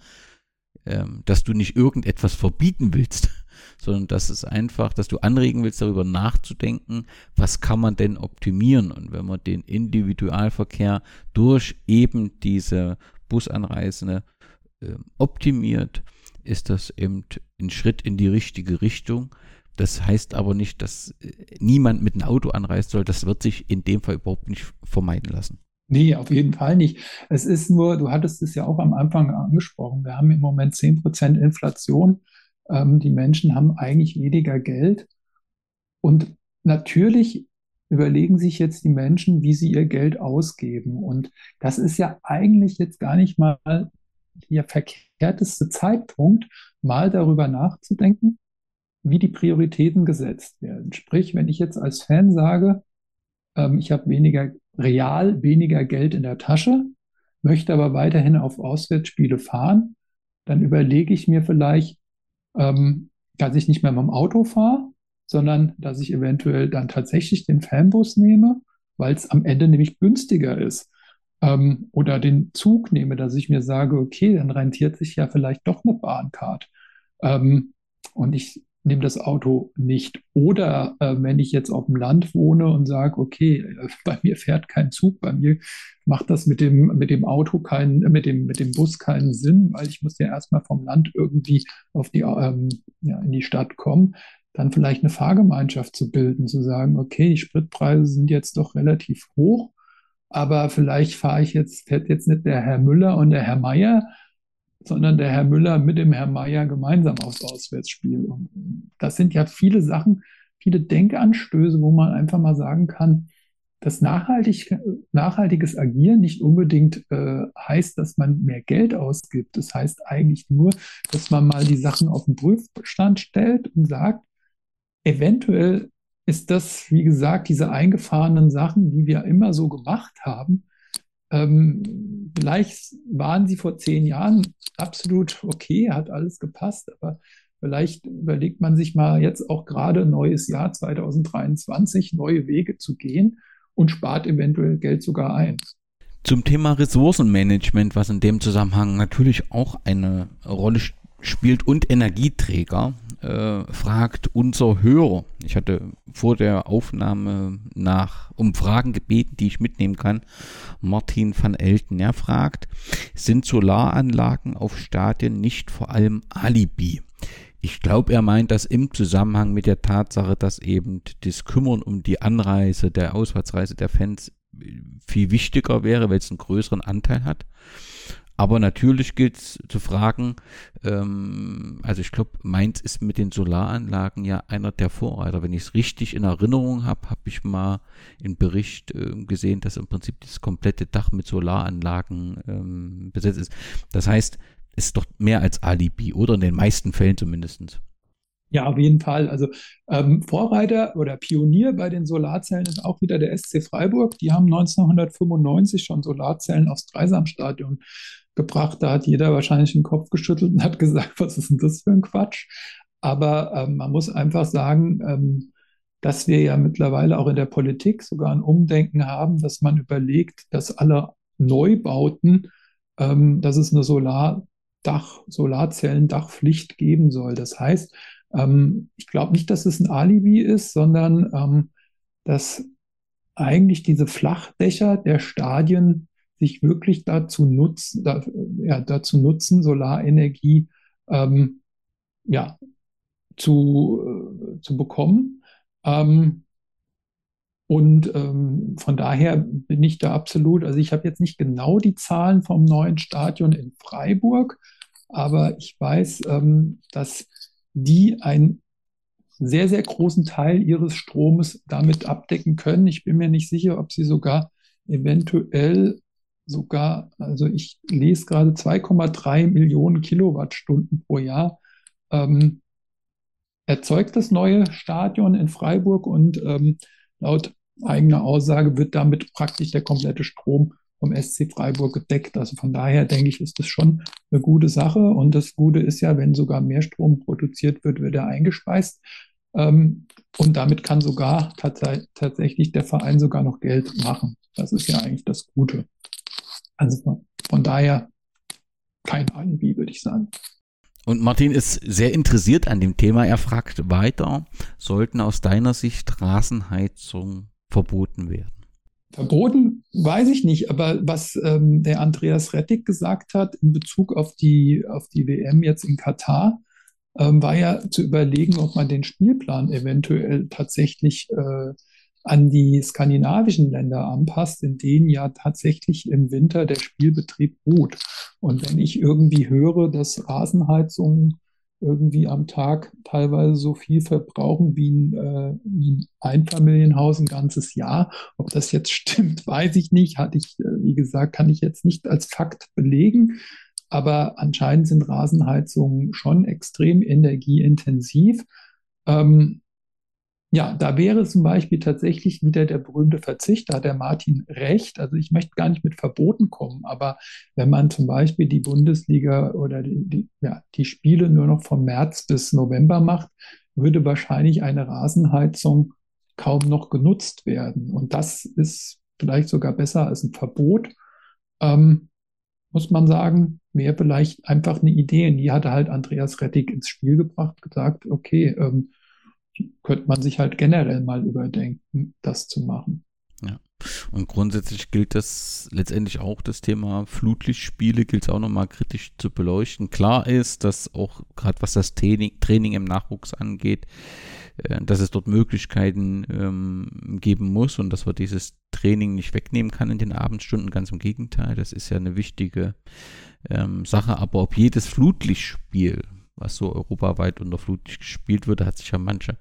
ähm, dass du nicht irgendetwas verbieten willst, sondern dass es einfach, dass du anregen willst, darüber nachzudenken, was kann man denn optimieren. Und wenn man den Individualverkehr durch eben diese Busanreisende optimiert, ist das eben ein Schritt in die richtige Richtung. Das heißt aber nicht, dass äh, niemand mit einem Auto anreisen soll. Das wird sich in dem Fall überhaupt nicht vermeiden lassen. Nee, auf jeden Fall nicht. Es ist nur, du hattest es ja auch am Anfang angesprochen, wir haben im Moment 10% Inflation. Ähm, die Menschen haben eigentlich weniger Geld. Und natürlich überlegen sich jetzt die Menschen, wie sie ihr Geld ausgeben. Und das ist ja eigentlich jetzt gar nicht mal der verkehrteste Zeitpunkt, mal darüber nachzudenken, wie die Prioritäten gesetzt werden. Sprich, wenn ich jetzt als Fan sage, ähm, ich habe weniger, real weniger Geld in der Tasche, möchte aber weiterhin auf Auswärtsspiele fahren, dann überlege ich mir vielleicht, ähm, dass ich nicht mehr mit dem Auto fahre, sondern dass ich eventuell dann tatsächlich den Fanbus nehme, weil es am Ende nämlich günstiger ist. Ähm, oder den Zug nehme, dass ich mir sage, okay, dann rentiert sich ja vielleicht doch eine Bahncard. Ähm, und ich nehme das Auto nicht. Oder äh, wenn ich jetzt auf dem Land wohne und sage, okay, äh, bei mir fährt kein Zug, bei mir macht das mit dem, mit dem Auto keinen, mit dem, mit dem Bus keinen Sinn, weil ich muss ja erstmal vom Land irgendwie auf die, ähm, ja, in die Stadt kommen, dann vielleicht eine Fahrgemeinschaft zu bilden, zu sagen, okay, die Spritpreise sind jetzt doch relativ hoch, aber vielleicht fahre ich jetzt, fährt jetzt nicht der Herr Müller und der Herr Meier, sondern der Herr Müller mit dem Herrn Meier gemeinsam aufs Auswärtsspiel. Und das sind ja viele Sachen, viele Denkanstöße, wo man einfach mal sagen kann, dass nachhaltig, nachhaltiges Agieren nicht unbedingt äh, heißt, dass man mehr Geld ausgibt. Das heißt eigentlich nur, dass man mal die Sachen auf den Prüfstand stellt und sagt, eventuell ist das, wie gesagt, diese eingefahrenen Sachen, die wir immer so gemacht haben, ähm, vielleicht waren sie vor zehn Jahren absolut okay, hat alles gepasst, aber vielleicht überlegt man sich mal jetzt auch gerade neues Jahr 2023, neue Wege zu gehen und spart eventuell Geld sogar ein. Zum Thema Ressourcenmanagement, was in dem Zusammenhang natürlich auch eine Rolle spielt und Energieträger, äh, fragt unser Hörer. Ich hatte vor der Aufnahme nach um Fragen gebeten, die ich mitnehmen kann. Martin van Elten, er fragt, sind Solaranlagen auf Stadien nicht vor allem Alibi? Ich glaube, er meint das im Zusammenhang mit der Tatsache, dass eben das Kümmern um die Anreise, der Auswärtsreise der Fans viel wichtiger wäre, weil es einen größeren Anteil hat. Aber natürlich gilt es zu fragen, ähm, also ich glaube, Mainz ist mit den Solaranlagen ja einer der Vorreiter. Wenn ich es richtig in Erinnerung habe, habe ich mal im Bericht äh, gesehen, dass im Prinzip das komplette Dach mit Solaranlagen ähm, besetzt ist. Das heißt, es ist doch mehr als Alibi, oder in den meisten Fällen zumindest. Ja, auf jeden Fall. Also ähm, Vorreiter oder Pionier bei den Solarzellen ist auch wieder der SC Freiburg. Die haben 1995 schon Solarzellen aufs Dreisamstadion gebracht. Da hat jeder wahrscheinlich den Kopf geschüttelt und hat gesagt, was ist denn das für ein Quatsch? Aber ähm, man muss einfach sagen, ähm, dass wir ja mittlerweile auch in der Politik sogar ein Umdenken haben, dass man überlegt, dass alle Neubauten, ähm, dass es eine Solardach, Solarzellendachpflicht geben soll. Das heißt, ähm, ich glaube nicht, dass es ein Alibi ist, sondern ähm, dass eigentlich diese Flachdächer der Stadien sich wirklich dazu nutzen, da, ja, dazu nutzen, Solarenergie ähm, ja, zu, äh, zu bekommen. Ähm, und ähm, von daher bin ich da absolut, also ich habe jetzt nicht genau die Zahlen vom neuen Stadion in Freiburg, aber ich weiß, ähm, dass die einen sehr, sehr großen Teil ihres Stromes damit abdecken können. Ich bin mir nicht sicher, ob sie sogar eventuell sogar, also ich lese gerade 2,3 Millionen Kilowattstunden pro Jahr ähm, erzeugt das neue Stadion in Freiburg und ähm, laut eigener Aussage wird damit praktisch der komplette Strom vom SC Freiburg gedeckt. Also von daher denke ich, ist das schon eine gute Sache. Und das Gute ist ja, wenn sogar mehr Strom produziert wird, wird er eingespeist. Ähm, und damit kann sogar tats tatsächlich der Verein sogar noch Geld machen. Das ist ja eigentlich das Gute. Also von, daher kein Alibi, würde ich sagen. Und Martin ist sehr interessiert an dem Thema. Er fragt weiter, sollten aus deiner Sicht Rasenheizung verboten werden? Verboten weiß ich nicht, aber was ähm, der Andreas Rettig gesagt hat in Bezug auf die, auf die WM jetzt in Katar, ähm, war ja zu überlegen, ob man den Spielplan eventuell tatsächlich äh, an die skandinavischen Länder anpasst, in denen ja tatsächlich im Winter der Spielbetrieb ruht. Und wenn ich irgendwie höre, dass Rasenheizungen irgendwie am Tag teilweise so viel verbrauchen wie ein, äh, wie ein Einfamilienhaus ein ganzes Jahr. Ob das jetzt stimmt, weiß ich nicht. Hatte ich, äh, wie gesagt, kann ich jetzt nicht als Fakt belegen. Aber anscheinend sind Rasenheizungen schon extrem energieintensiv. Ähm, ja, da wäre zum Beispiel tatsächlich wieder der berühmte Verzicht, da hat der Martin recht. Also ich möchte gar nicht mit Verboten kommen, aber wenn man zum Beispiel die Bundesliga oder die, die, ja, die Spiele nur noch vom März bis November macht, würde wahrscheinlich eine Rasenheizung kaum noch genutzt werden. Und das ist vielleicht sogar besser als ein Verbot. Ähm, muss man sagen, wäre vielleicht einfach eine Idee. Und die hatte halt Andreas Rettig ins Spiel gebracht, gesagt, okay, ähm, könnte man sich halt generell mal überdenken, das zu machen. Ja. Und grundsätzlich gilt das letztendlich auch das Thema Flutlichtspiele, gilt es auch nochmal kritisch zu beleuchten. Klar ist, dass auch gerade was das Training, Training im Nachwuchs angeht, äh, dass es dort Möglichkeiten ähm, geben muss und dass man dieses Training nicht wegnehmen kann in den Abendstunden. Ganz im Gegenteil, das ist ja eine wichtige ähm, Sache. Aber ob jedes Flutlichtspiel was so europaweit unter Flutlicht gespielt wird. Da hat sich ja mancher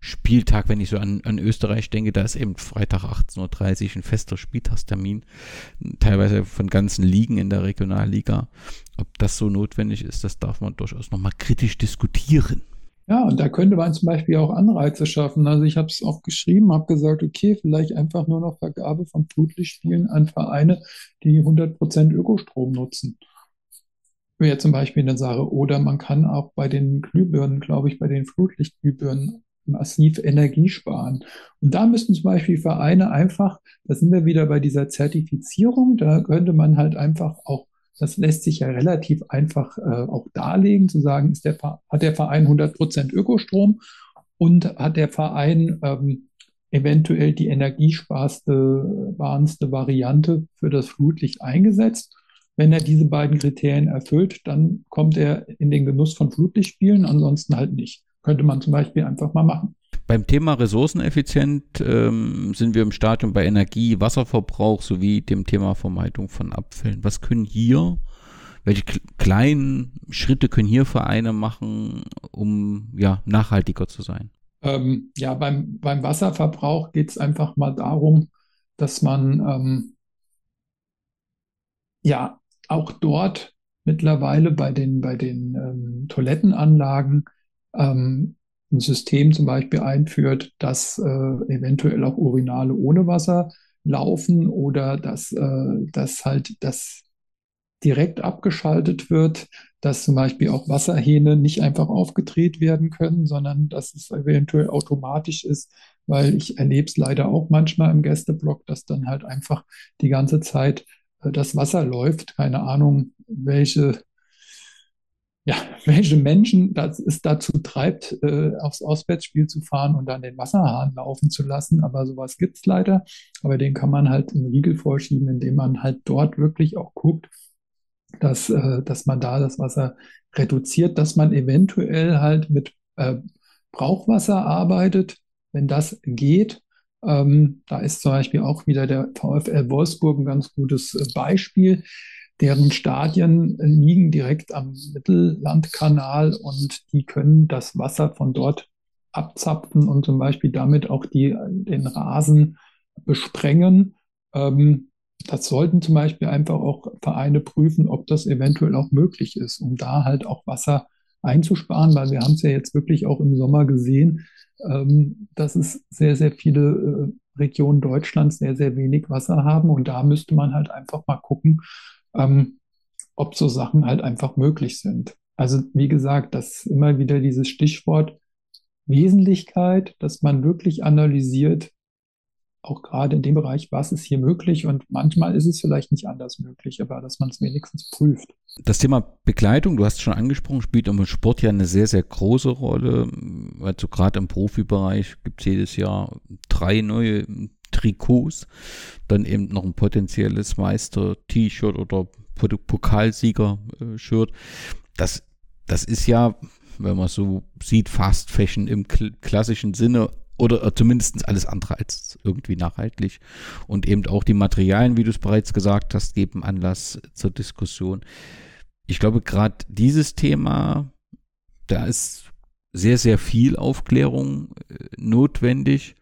Spieltag, wenn ich so an, an Österreich denke, da ist eben Freitag 18.30 Uhr ein fester Spieltagstermin, teilweise von ganzen Ligen in der Regionalliga. Ob das so notwendig ist, das darf man durchaus nochmal kritisch diskutieren. Ja, und da könnte man zum Beispiel auch Anreize schaffen. Also ich habe es auch geschrieben, habe gesagt, okay, vielleicht einfach nur noch Vergabe von Flutlichtspielen an Vereine, die 100% Ökostrom nutzen wäre zum Beispiel eine Sache. Oder man kann auch bei den Glühbirnen, glaube ich, bei den Flutlichtglühbirnen massiv Energie sparen. Und da müssten zum Beispiel Vereine einfach, da sind wir wieder bei dieser Zertifizierung, da könnte man halt einfach auch, das lässt sich ja relativ einfach äh, auch darlegen, zu sagen, ist der, hat der Verein 100% Ökostrom und hat der Verein ähm, eventuell die energiesparste, Variante für das Flutlicht eingesetzt. Wenn er diese beiden Kriterien erfüllt, dann kommt er in den Genuss von Flutlichtspielen, ansonsten halt nicht. Könnte man zum Beispiel einfach mal machen. Beim Thema ressourceneffizient ähm, sind wir im Stadium bei Energie, Wasserverbrauch sowie dem Thema Vermeidung von Abfällen. Was können hier, welche kleinen Schritte können hier Vereine machen, um ja, nachhaltiger zu sein? Ähm, ja, beim, beim Wasserverbrauch geht es einfach mal darum, dass man ähm, ja auch dort mittlerweile bei den, bei den ähm, Toilettenanlagen ähm, ein System zum Beispiel einführt, dass äh, eventuell auch Urinale ohne Wasser laufen oder dass, äh, dass halt das direkt abgeschaltet wird, dass zum Beispiel auch Wasserhähne nicht einfach aufgedreht werden können, sondern dass es eventuell automatisch ist, weil ich erlebe es leider auch manchmal im Gästeblock, dass dann halt einfach die ganze Zeit das Wasser läuft. Keine Ahnung, welche, ja, welche Menschen das es dazu treibt, äh, aufs Auswärtsspiel zu fahren und dann den Wasserhahn laufen zu lassen. Aber sowas gibt es leider. Aber den kann man halt einen Riegel vorschieben, indem man halt dort wirklich auch guckt, dass, äh, dass man da das Wasser reduziert, dass man eventuell halt mit äh, Brauchwasser arbeitet, wenn das geht. Ähm, da ist zum Beispiel auch wieder der VfL Wolfsburg ein ganz gutes äh, Beispiel deren Stadien liegen direkt am Mittellandkanal und die können das Wasser von dort abzapfen und zum Beispiel damit auch die, den Rasen besprengen. Ähm, das sollten zum Beispiel einfach auch Vereine prüfen, ob das eventuell auch möglich ist, um da halt auch Wasser einzusparen, weil wir haben es ja jetzt wirklich auch im Sommer gesehen, ähm, dass es sehr, sehr viele äh, Regionen Deutschlands sehr, sehr wenig Wasser haben und da müsste man halt einfach mal gucken, ähm, ob so Sachen halt einfach möglich sind. Also wie gesagt, das ist immer wieder dieses Stichwort Wesentlichkeit, dass man wirklich analysiert, auch gerade in dem Bereich, was ist hier möglich und manchmal ist es vielleicht nicht anders möglich, aber dass man es wenigstens prüft. Das Thema Begleitung, du hast es schon angesprochen, spielt im Sport ja eine sehr, sehr große Rolle. Also gerade im Profibereich gibt es jedes Jahr drei neue Trikots, dann eben noch ein potenzielles Meister-T-Shirt oder Pokalsieger-Shirt. Das, das ist ja, wenn man so sieht, Fast Fashion im klassischen Sinne oder zumindest alles andere als irgendwie nachhaltig. Und eben auch die Materialien, wie du es bereits gesagt hast, geben Anlass zur Diskussion. Ich glaube, gerade dieses Thema, da ist sehr, sehr viel Aufklärung äh, notwendig.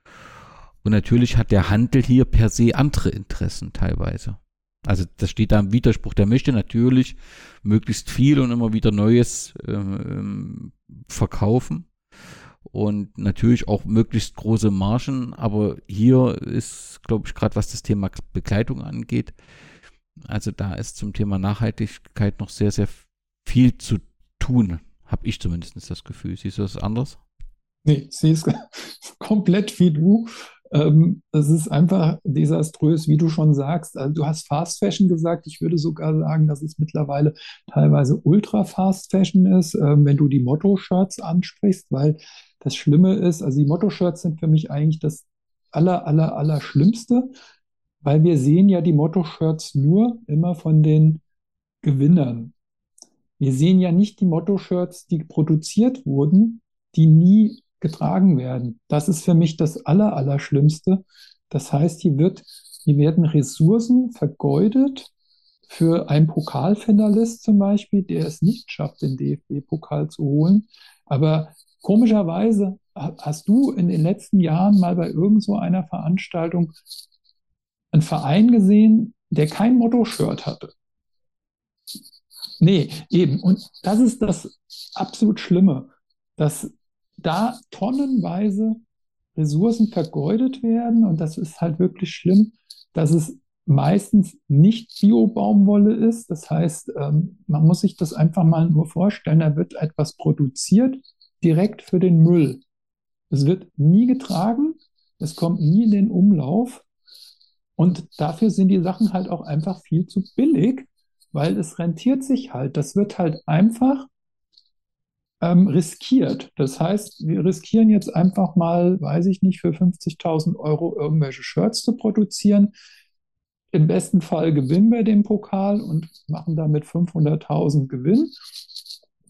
Und natürlich hat der Handel hier per se andere Interessen teilweise. Also das steht da im Widerspruch. Der möchte natürlich möglichst viel und immer wieder Neues ähm, verkaufen und natürlich auch möglichst große Margen. Aber hier ist, glaube ich, gerade was das Thema Begleitung angeht, also da ist zum Thema Nachhaltigkeit noch sehr, sehr viel zu tun, habe ich zumindest das Gefühl. Siehst du das anders? Nee, sehe es komplett wie du. Ähm, es ist einfach desaströs, wie du schon sagst. Also du hast Fast Fashion gesagt. Ich würde sogar sagen, dass es mittlerweile teilweise Ultra Fast Fashion ist, ähm, wenn du die Motto-Shirts ansprichst, weil das Schlimme ist, also die Motto-Shirts sind für mich eigentlich das aller, aller, aller Schlimmste, weil wir sehen ja die Motto-Shirts nur immer von den Gewinnern. Wir sehen ja nicht die Motto-Shirts, die produziert wurden, die nie getragen werden. Das ist für mich das Aller, Allerschlimmste. Das heißt, hier, wird, hier werden Ressourcen vergeudet für einen Pokalfinalist zum Beispiel, der es nicht schafft, den DFB-Pokal zu holen. Aber komischerweise hast du in den letzten Jahren mal bei irgend so einer Veranstaltung einen Verein gesehen, der kein Motto-Shirt hatte. Nee, eben. Und das ist das absolut Schlimme, dass da tonnenweise Ressourcen vergeudet werden und das ist halt wirklich schlimm, dass es meistens nicht Bio-Baumwolle ist. Das heißt, ähm, man muss sich das einfach mal nur vorstellen, da wird etwas produziert direkt für den Müll. Es wird nie getragen, es kommt nie in den Umlauf und dafür sind die Sachen halt auch einfach viel zu billig, weil es rentiert sich halt. Das wird halt einfach ähm, riskiert. Das heißt, wir riskieren jetzt einfach mal, weiß ich nicht, für 50.000 Euro irgendwelche Shirts zu produzieren. Im besten Fall gewinnen wir den Pokal und machen damit 500.000 Gewinn.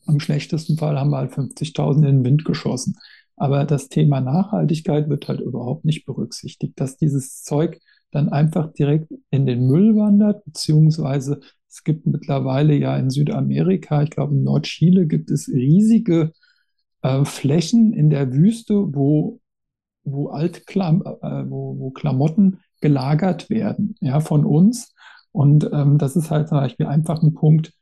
Im schlechtesten Fall haben wir halt 50.000 in den Wind geschossen. Aber das Thema Nachhaltigkeit wird halt überhaupt nicht berücksichtigt, dass dieses Zeug dann einfach direkt in den Müll wandert, beziehungsweise es gibt mittlerweile ja in Südamerika, ich glaube in Nordchile, gibt es riesige äh, Flächen in der Wüste, wo, wo, Altklam äh, wo, wo Klamotten gelagert werden, ja, von uns. Und ähm, das ist halt zum Beispiel einfach ein Punkt,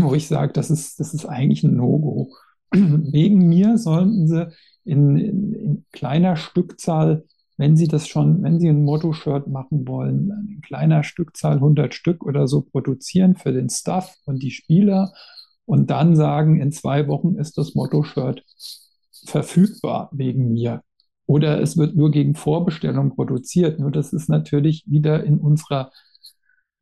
wo ich sage, das ist, das ist eigentlich ein No-Go. Wegen mir sollten sie in, in, in kleiner Stückzahl wenn Sie das schon, wenn Sie ein Motto-Shirt machen wollen, in kleiner Stückzahl 100 Stück oder so produzieren für den Staff und die Spieler und dann sagen, in zwei Wochen ist das Motto-Shirt verfügbar wegen mir. Oder es wird nur gegen Vorbestellung produziert. Nur das ist natürlich wieder in unserer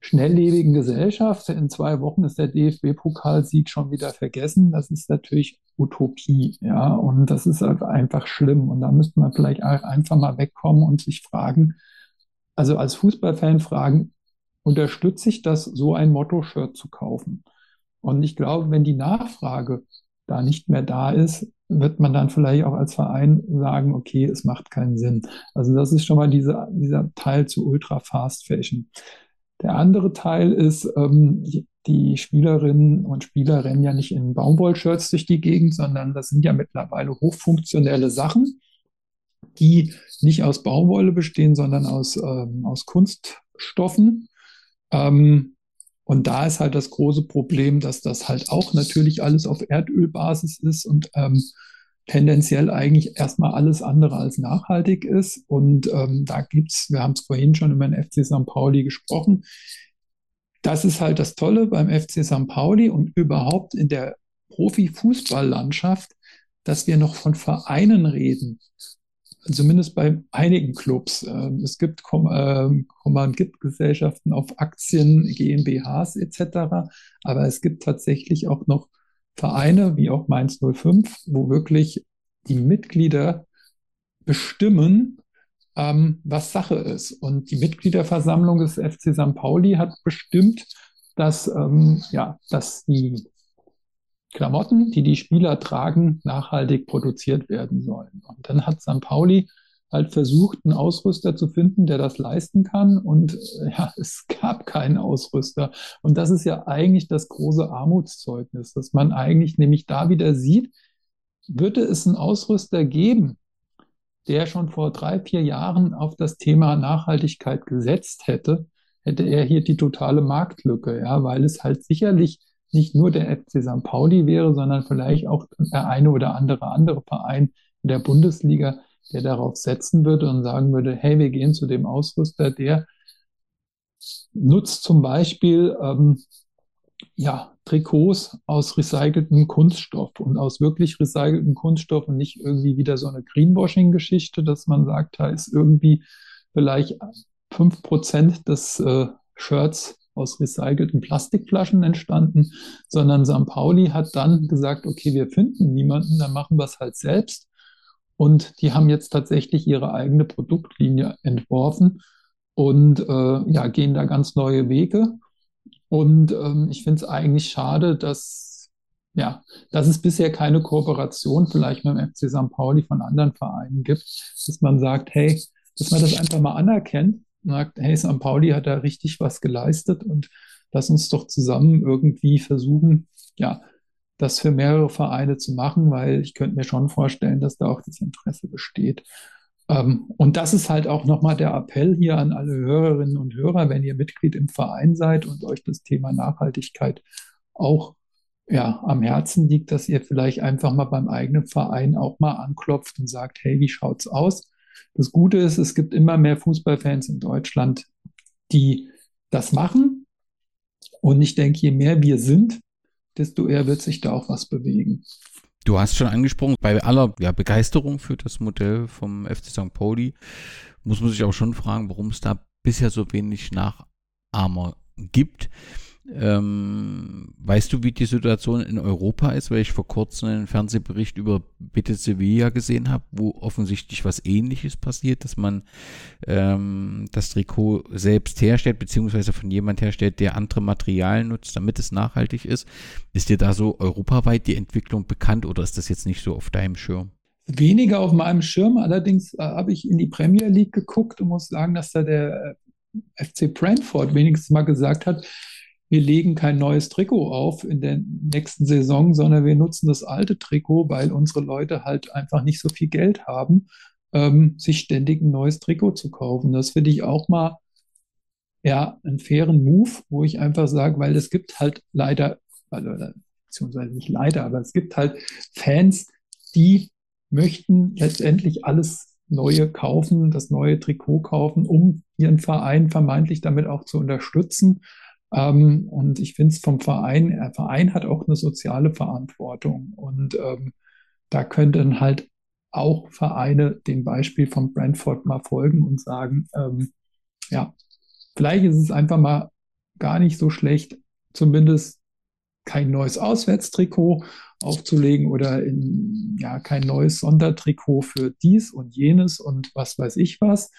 schnelllebigen Gesellschaft. In zwei Wochen ist der DFB-Pokalsieg schon wieder vergessen. Das ist natürlich Utopie, ja, und das ist halt einfach schlimm. Und da müsste man vielleicht einfach mal wegkommen und sich fragen, also als Fußballfan fragen, unterstütze ich das, so ein Motto-Shirt zu kaufen? Und ich glaube, wenn die Nachfrage da nicht mehr da ist, wird man dann vielleicht auch als Verein sagen, okay, es macht keinen Sinn. Also das ist schon mal diese, dieser Teil zu Ultra Fast Fashion. Der andere Teil ist, ähm, die, Spielerinnen und Spieler rennen ja nicht in Baumwollshirts durch die Gegend, sondern das sind ja mittlerweile hochfunktionelle Sachen, die nicht aus Baumwolle bestehen, sondern aus, ähm, aus Kunststoffen. Ähm, und da ist halt das große Problem, dass das halt auch natürlich alles auf Erdölbasis ist und ähm, tendenziell eigentlich erstmal alles andere als nachhaltig ist. Und ähm, da gibt's, wir haben es vorhin schon über den FC St. Pauli gesprochen. Das ist halt das Tolle beim FC St. Pauli und überhaupt in der Profifußballlandschaft, dass wir noch von Vereinen reden, zumindest bei einigen Clubs. Ähm, es gibt Kommanditgesellschaften auf Aktien, GmbHs etc. Aber es gibt tatsächlich auch noch Vereine wie auch Mainz 05, wo wirklich die Mitglieder bestimmen, ähm, was Sache ist. Und die Mitgliederversammlung des FC St. Pauli hat bestimmt, dass, ähm, ja, dass die Klamotten, die die Spieler tragen, nachhaltig produziert werden sollen. Und dann hat St. Pauli halt versucht, einen Ausrüster zu finden, der das leisten kann. Und äh, ja, es gab keinen Ausrüster. Und das ist ja eigentlich das große Armutszeugnis, dass man eigentlich nämlich da wieder sieht, würde es einen Ausrüster geben, der schon vor drei, vier Jahren auf das Thema Nachhaltigkeit gesetzt hätte, hätte er hier die totale Marktlücke, ja, weil es halt sicherlich nicht nur der FC St. Pauli wäre, sondern vielleicht auch der eine oder andere andere Verein in der Bundesliga, der darauf setzen würde und sagen würde, hey, wir gehen zu dem Ausrüster, der nutzt zum Beispiel ähm, ja, Trikots aus recyceltem Kunststoff und aus wirklich recyceltem Kunststoff und nicht irgendwie wieder so eine Greenwashing-Geschichte, dass man sagt, da ist irgendwie vielleicht fünf Prozent des äh, Shirts aus recycelten Plastikflaschen entstanden, sondern St. Pauli hat dann gesagt, okay, wir finden niemanden, dann machen wir es halt selbst. Und die haben jetzt tatsächlich ihre eigene Produktlinie entworfen und äh, ja, gehen da ganz neue Wege. Und ähm, ich finde es eigentlich schade, dass, ja, dass es bisher keine Kooperation vielleicht mit dem FC St. Pauli von anderen Vereinen gibt, dass man sagt, hey, dass man das einfach mal anerkennt und sagt, hey, St. Pauli hat da richtig was geleistet und lass uns doch zusammen irgendwie versuchen, ja, das für mehrere Vereine zu machen, weil ich könnte mir schon vorstellen, dass da auch das Interesse besteht. Ähm, und das ist halt auch nochmal der Appell hier an alle Hörerinnen und Hörer, wenn ihr Mitglied im Verein seid und euch das Thema Nachhaltigkeit auch ja, am Herzen liegt, dass ihr vielleicht einfach mal beim eigenen Verein auch mal anklopft und sagt, hey, wie schaut's aus? Das Gute ist, es gibt immer mehr Fußballfans in Deutschland, die das machen. Und ich denke, je mehr wir sind, desto eher wird sich da auch was bewegen. Du hast schon angesprochen, bei aller ja, Begeisterung für das Modell vom FC St. Pauli muss man sich auch schon fragen, warum es da bisher so wenig Nachahmer gibt. Ähm, weißt du, wie die Situation in Europa ist? Weil ich vor kurzem einen Fernsehbericht über Bitte Sevilla gesehen habe, wo offensichtlich was Ähnliches passiert, dass man ähm, das Trikot selbst herstellt, beziehungsweise von jemand herstellt, der andere Materialien nutzt, damit es nachhaltig ist. Ist dir da so europaweit die Entwicklung bekannt oder ist das jetzt nicht so auf deinem Schirm? Weniger auf meinem Schirm, allerdings äh, habe ich in die Premier League geguckt und muss sagen, dass da der äh, FC Brentford wenigstens mal gesagt hat, wir legen kein neues Trikot auf in der nächsten Saison, sondern wir nutzen das alte Trikot, weil unsere Leute halt einfach nicht so viel Geld haben, ähm, sich ständig ein neues Trikot zu kaufen. Das finde ich auch mal ja einen fairen Move, wo ich einfach sage, weil es gibt halt leider, also, beziehungsweise nicht leider, aber es gibt halt Fans, die möchten letztendlich alles Neue kaufen, das neue Trikot kaufen, um ihren Verein vermeintlich damit auch zu unterstützen. Ähm, und ich finde es vom Verein, der Verein hat auch eine soziale Verantwortung. Und ähm, da könnten halt auch Vereine dem Beispiel von Brentford mal folgen und sagen, ähm, ja, vielleicht ist es einfach mal gar nicht so schlecht, zumindest kein neues Auswärtstrikot aufzulegen oder in, ja, kein neues Sondertrikot für dies und jenes und was weiß ich was.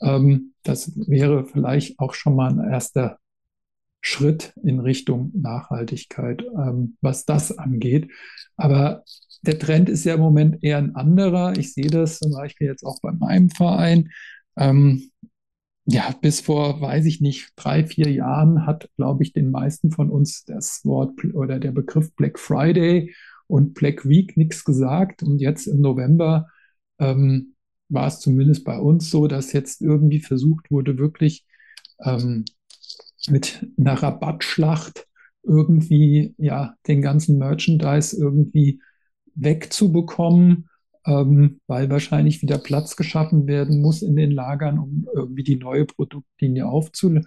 Ähm, das wäre vielleicht auch schon mal ein erster Schritt in Richtung Nachhaltigkeit, ähm, was das angeht. Aber der Trend ist ja im Moment eher ein anderer. Ich sehe das zum Beispiel jetzt auch bei meinem Verein. Ähm, ja, bis vor, weiß ich nicht, drei, vier Jahren hat, glaube ich, den meisten von uns das Wort oder der Begriff Black Friday und Black Week nichts gesagt. Und jetzt im November ähm, war es zumindest bei uns so, dass jetzt irgendwie versucht wurde, wirklich ähm, mit einer Rabattschlacht irgendwie ja den ganzen Merchandise irgendwie wegzubekommen ähm, weil wahrscheinlich wieder Platz geschaffen werden muss in den Lagern, um irgendwie die neue Produktlinie aufzu, äh,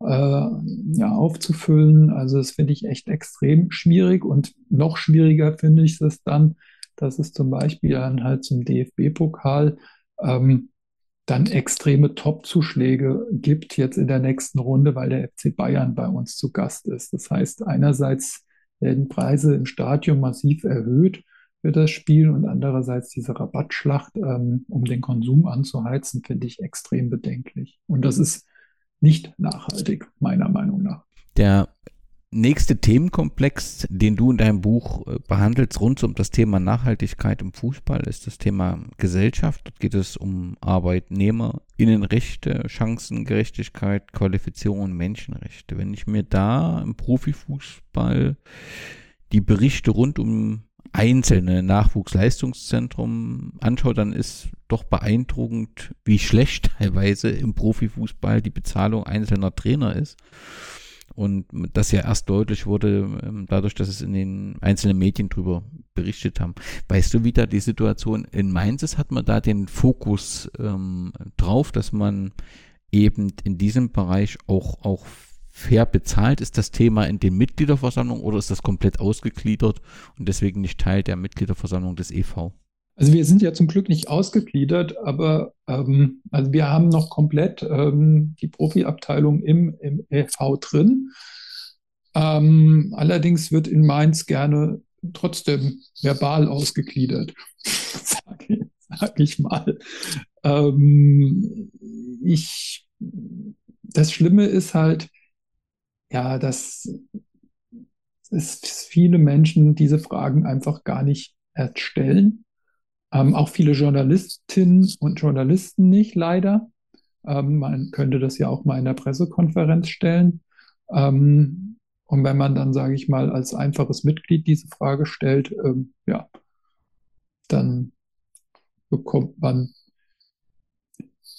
ja, aufzufüllen. Also das finde ich echt extrem schwierig und noch schwieriger finde ich es dann, dass es zum Beispiel dann halt zum DFB-Pokal ähm, dann extreme Top-Zuschläge gibt jetzt in der nächsten Runde, weil der FC Bayern bei uns zu Gast ist. Das heißt, einerseits werden Preise im Stadion massiv erhöht für das Spiel und andererseits diese Rabattschlacht, ähm, um den Konsum anzuheizen, finde ich extrem bedenklich. Und das ist nicht nachhaltig, meiner Meinung nach. Der nächste Themenkomplex, den du in deinem Buch äh, behandelst, rund um das Thema Nachhaltigkeit im Fußball, ist das Thema Gesellschaft. Dort geht es um Arbeitnehmer, Innenrechte, Chancengerechtigkeit, Qualifizierung und Menschenrechte. Wenn ich mir da im Profifußball die Berichte rund um einzelne Nachwuchsleistungszentrum anschaut, dann ist doch beeindruckend, wie schlecht teilweise im Profifußball die Bezahlung einzelner Trainer ist. Und das ja erst deutlich wurde, ähm, dadurch, dass es in den einzelnen Medien drüber berichtet haben. Weißt du, wie da die Situation in Mainz ist? Hat man da den Fokus ähm, drauf, dass man eben in diesem Bereich auch, auch fair bezahlt? Ist das Thema in den Mitgliederversammlungen oder ist das komplett ausgegliedert und deswegen nicht Teil der Mitgliederversammlung des EV? Also wir sind ja zum Glück nicht ausgegliedert, aber ähm, also wir haben noch komplett ähm, die Profiabteilung im, im EV drin. Ähm, allerdings wird in Mainz gerne trotzdem verbal ausgegliedert, sage sag ich mal. Ähm, ich, das Schlimme ist halt, ja, dass es viele Menschen diese Fragen einfach gar nicht erst stellen. Ähm, auch viele Journalistinnen und Journalisten nicht, leider. Ähm, man könnte das ja auch mal in der Pressekonferenz stellen. Ähm, und wenn man dann, sage ich mal, als einfaches Mitglied diese Frage stellt, ähm, ja, dann bekommt man,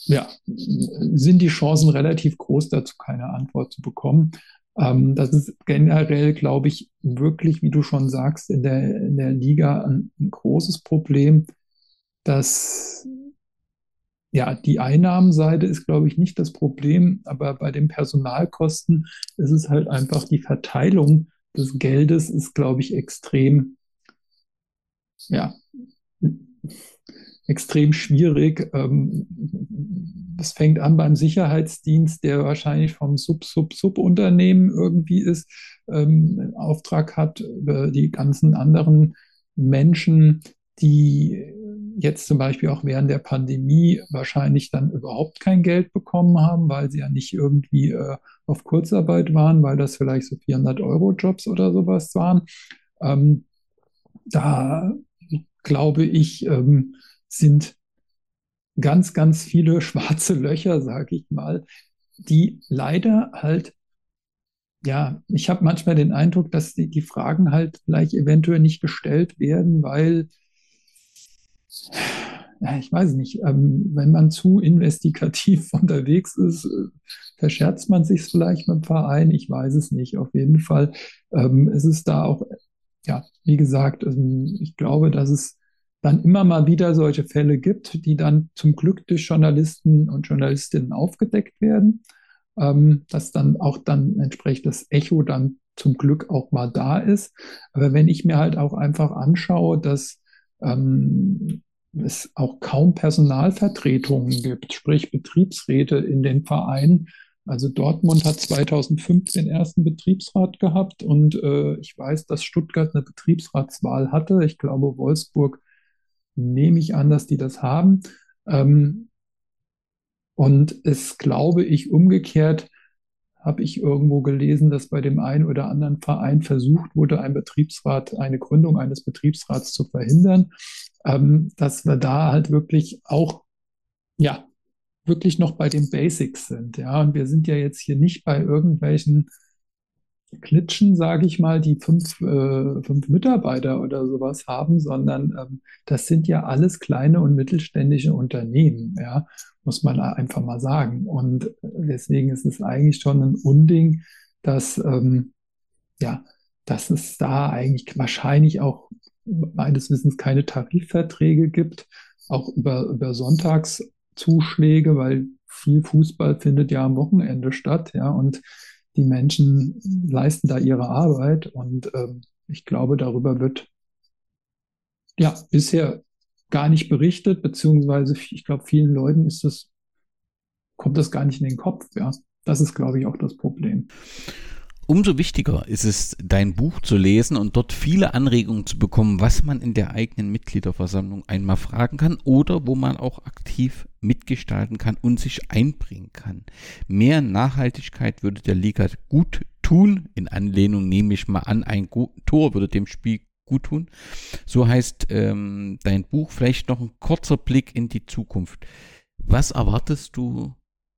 ja, sind die Chancen relativ groß, dazu keine Antwort zu bekommen. Ähm, das ist generell, glaube ich, wirklich, wie du schon sagst, in der, in der Liga ein, ein großes Problem, dass ja, die Einnahmenseite ist, glaube ich, nicht das Problem, aber bei den Personalkosten ist es halt einfach die Verteilung des Geldes ist, glaube ich, extrem, ja, extrem schwierig. Ähm, das fängt an beim Sicherheitsdienst, der wahrscheinlich vom Sub-Sub-Sub-Unternehmen irgendwie ist, ähm, Auftrag hat, über die ganzen anderen Menschen, die jetzt zum Beispiel auch während der Pandemie wahrscheinlich dann überhaupt kein Geld bekommen haben, weil sie ja nicht irgendwie äh, auf Kurzarbeit waren, weil das vielleicht so 400 Euro Jobs oder sowas waren. Ähm, da glaube ich, ähm, sind ganz, ganz viele schwarze Löcher, sage ich mal, die leider halt, ja, ich habe manchmal den Eindruck, dass die, die Fragen halt vielleicht eventuell nicht gestellt werden, weil, ja, ich weiß nicht, ähm, wenn man zu investigativ unterwegs ist, äh, verscherzt man sich vielleicht mit dem Verein, ich weiß es nicht. Auf jeden Fall ähm, ist es da auch, ja, wie gesagt, ähm, ich glaube, dass es dann immer mal wieder solche Fälle gibt, die dann zum Glück durch Journalisten und Journalistinnen aufgedeckt werden, dass dann auch dann entsprechend das Echo dann zum Glück auch mal da ist. Aber wenn ich mir halt auch einfach anschaue, dass ähm, es auch kaum Personalvertretungen gibt, sprich Betriebsräte in den Vereinen, Also Dortmund hat 2005 den ersten Betriebsrat gehabt und äh, ich weiß, dass Stuttgart eine Betriebsratswahl hatte. Ich glaube, Wolfsburg nehme ich an, dass die das haben. Ähm, und es glaube ich umgekehrt, habe ich irgendwo gelesen, dass bei dem einen oder anderen Verein versucht wurde, ein Betriebsrat, eine Gründung eines Betriebsrats zu verhindern, ähm, dass wir da halt wirklich auch, ja, wirklich noch bei den Basics sind. Ja, und wir sind ja jetzt hier nicht bei irgendwelchen Klitschen, sage ich mal, die fünf, äh, fünf Mitarbeiter oder sowas haben, sondern ähm, das sind ja alles kleine und mittelständische Unternehmen, ja, muss man einfach mal sagen. Und deswegen ist es eigentlich schon ein Unding, dass, ähm, ja, dass es da eigentlich wahrscheinlich auch meines Wissens keine Tarifverträge gibt, auch über, über Sonntagszuschläge, weil viel Fußball findet ja am Wochenende statt, ja, und die Menschen leisten da ihre Arbeit und ähm, ich glaube, darüber wird ja bisher gar nicht berichtet, beziehungsweise ich glaube, vielen Leuten ist das, kommt das gar nicht in den Kopf, ja. Das ist, glaube ich, auch das Problem. Umso wichtiger ist es, dein Buch zu lesen und dort viele Anregungen zu bekommen, was man in der eigenen Mitgliederversammlung einmal fragen kann oder wo man auch aktiv mitgestalten kann und sich einbringen kann. Mehr Nachhaltigkeit würde der Liga gut tun. In Anlehnung nehme ich mal an, ein Tor würde dem Spiel gut tun. So heißt ähm, dein Buch vielleicht noch ein kurzer Blick in die Zukunft. Was erwartest du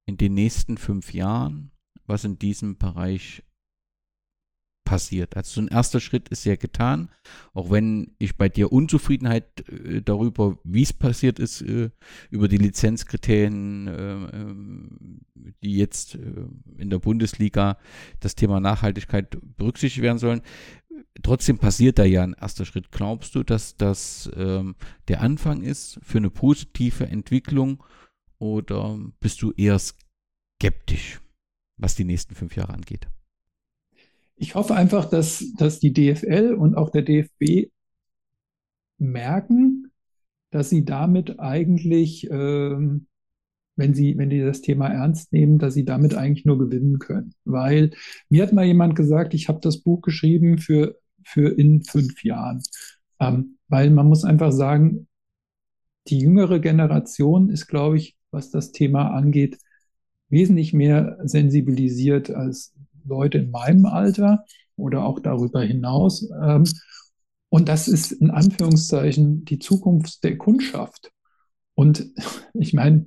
in den nächsten fünf Jahren, was in diesem Bereich passiert. Also so ein erster Schritt ist ja getan, auch wenn ich bei dir Unzufriedenheit äh, darüber, wie es passiert ist, äh, über die Lizenzkriterien, äh, ähm, die jetzt äh, in der Bundesliga das Thema Nachhaltigkeit berücksichtigt werden sollen. Trotzdem passiert da ja ein erster Schritt. Glaubst du, dass das ähm, der Anfang ist für eine positive Entwicklung oder bist du eher skeptisch, was die nächsten fünf Jahre angeht? Ich hoffe einfach, dass, dass die DFL und auch der DFB merken, dass sie damit eigentlich, ähm, wenn sie, wenn die das Thema ernst nehmen, dass sie damit eigentlich nur gewinnen können. Weil mir hat mal jemand gesagt, ich habe das Buch geschrieben für, für in fünf Jahren. Ähm, weil man muss einfach sagen, die jüngere Generation ist, glaube ich, was das Thema angeht, wesentlich mehr sensibilisiert als Leute in meinem Alter oder auch darüber hinaus. Ähm, und das ist in Anführungszeichen die Zukunft der Kundschaft. Und ich meine,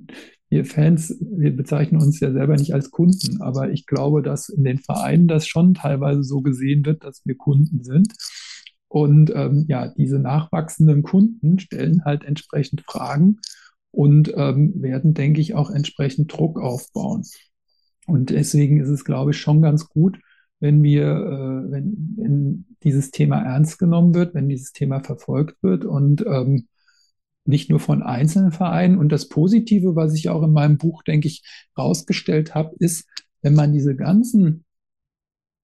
wir Fans, wir bezeichnen uns ja selber nicht als Kunden, aber ich glaube, dass in den Vereinen das schon teilweise so gesehen wird, dass wir Kunden sind. Und ähm, ja, diese nachwachsenden Kunden stellen halt entsprechend Fragen und ähm, werden, denke ich, auch entsprechend Druck aufbauen. Und deswegen ist es, glaube ich, schon ganz gut, wenn wir, äh, wenn, wenn dieses Thema ernst genommen wird, wenn dieses Thema verfolgt wird und ähm, nicht nur von einzelnen Vereinen. Und das Positive, was ich auch in meinem Buch, denke ich, rausgestellt habe, ist, wenn man diese ganzen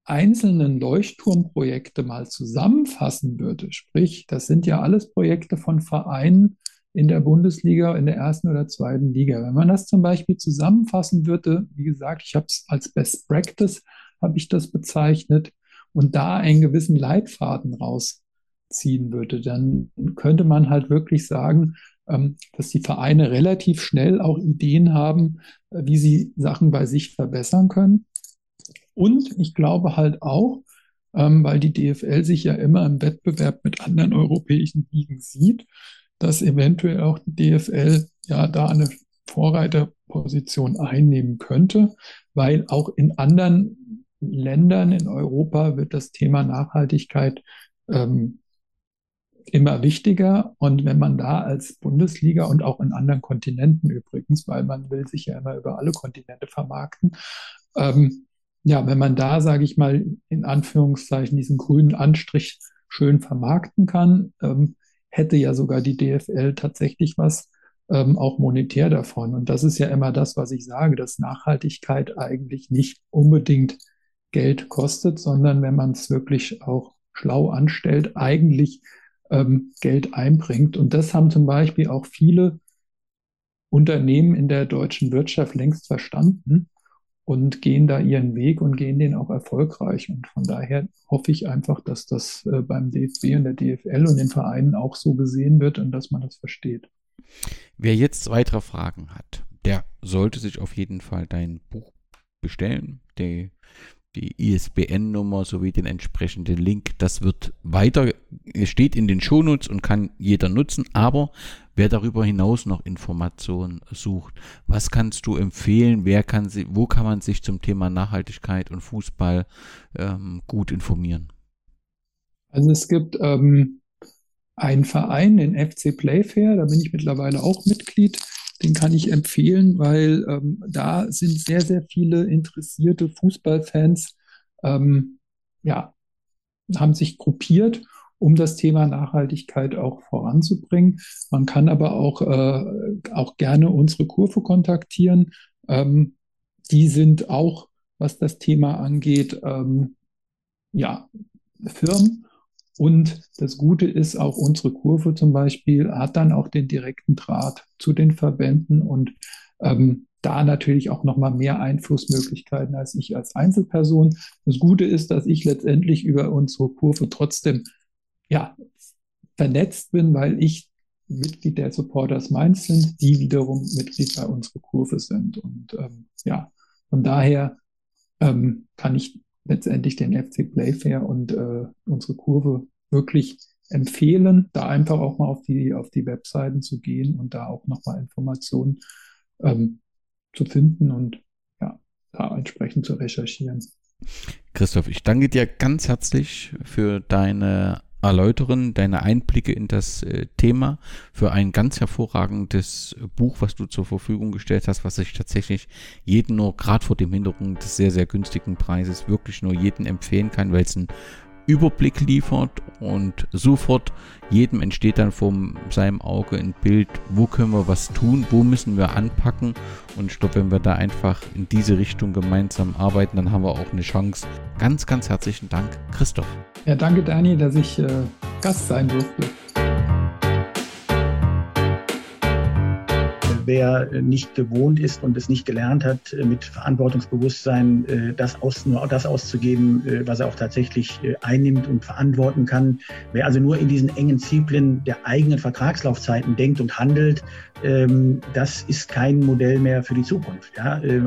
einzelnen Leuchtturmprojekte mal zusammenfassen würde, sprich, das sind ja alles Projekte von Vereinen, in der Bundesliga, in der ersten oder zweiten Liga. Wenn man das zum Beispiel zusammenfassen würde, wie gesagt, ich habe es als Best Practice, habe ich das bezeichnet, und da einen gewissen Leitfaden rausziehen würde, dann könnte man halt wirklich sagen, ähm, dass die Vereine relativ schnell auch Ideen haben, äh, wie sie Sachen bei sich verbessern können. Und ich glaube halt auch, ähm, weil die DFL sich ja immer im Wettbewerb mit anderen europäischen Ligen sieht, dass eventuell auch die DFL ja da eine Vorreiterposition einnehmen könnte, weil auch in anderen Ländern in Europa wird das Thema Nachhaltigkeit ähm, immer wichtiger. Und wenn man da als Bundesliga und auch in anderen Kontinenten übrigens, weil man will sich ja immer über alle Kontinente vermarkten, ähm, ja, wenn man da, sage ich mal, in Anführungszeichen diesen grünen Anstrich schön vermarkten kann, ähm, hätte ja sogar die DFL tatsächlich was ähm, auch monetär davon. Und das ist ja immer das, was ich sage, dass Nachhaltigkeit eigentlich nicht unbedingt Geld kostet, sondern wenn man es wirklich auch schlau anstellt, eigentlich ähm, Geld einbringt. Und das haben zum Beispiel auch viele Unternehmen in der deutschen Wirtschaft längst verstanden. Und gehen da ihren Weg und gehen den auch erfolgreich. Und von daher hoffe ich einfach, dass das äh, beim DFB und der DFL und den Vereinen auch so gesehen wird und dass man das versteht. Wer jetzt weitere Fragen hat, der sollte sich auf jeden Fall dein Buch bestellen. Die die ISBN-Nummer sowie den entsprechenden Link. Das wird weiter, steht in den Shownotes und kann jeder nutzen. Aber wer darüber hinaus noch Informationen sucht, was kannst du empfehlen? Wer kann sie, wo kann man sich zum Thema Nachhaltigkeit und Fußball ähm, gut informieren? Also es gibt ähm, einen Verein, den FC Playfair, da bin ich mittlerweile auch Mitglied. Den kann ich empfehlen, weil ähm, da sind sehr, sehr viele interessierte Fußballfans, ähm, ja, haben sich gruppiert, um das Thema Nachhaltigkeit auch voranzubringen. Man kann aber auch, äh, auch gerne unsere Kurve kontaktieren. Ähm, die sind auch, was das Thema angeht, ähm, ja, Firmen und das Gute ist, auch unsere Kurve zum Beispiel hat dann auch den direkten Draht zu den Verbänden und ähm, da natürlich auch nochmal mehr Einflussmöglichkeiten als ich als Einzelperson. Das Gute ist, dass ich letztendlich über unsere Kurve trotzdem ja, vernetzt bin, weil ich Mitglied der Supporters Mainz sind, die wiederum Mitglied bei unserer Kurve sind. Und ähm, ja, von daher ähm, kann ich letztendlich den FC Playfair und äh, unsere Kurve wirklich empfehlen, da einfach auch mal auf die, auf die Webseiten zu gehen und da auch nochmal Informationen ähm, zu finden und ja, da entsprechend zu recherchieren. Christoph, ich danke dir ganz herzlich für deine erläutern, deine Einblicke in das äh, Thema für ein ganz hervorragendes Buch, was du zur Verfügung gestellt hast, was ich tatsächlich jeden nur, gerade vor dem Hintergrund des sehr, sehr günstigen Preises, wirklich nur jeden empfehlen kann, weil es ein Überblick liefert und sofort jedem entsteht dann vor seinem Auge ein Bild, wo können wir was tun, wo müssen wir anpacken und ich glaube, wenn wir da einfach in diese Richtung gemeinsam arbeiten, dann haben wir auch eine Chance. Ganz, ganz herzlichen Dank, Christoph. Ja, danke Dani, dass ich äh, Gast sein durfte. Wer nicht gewohnt ist und es nicht gelernt hat, äh, mit Verantwortungsbewusstsein äh, das aus, nur das auszugeben, äh, was er auch tatsächlich einnimmt und verantworten kann. Wer also nur in diesen engen Zyklen der eigenen Vertragslaufzeiten denkt und handelt, ähm, das ist kein Modell mehr für die Zukunft.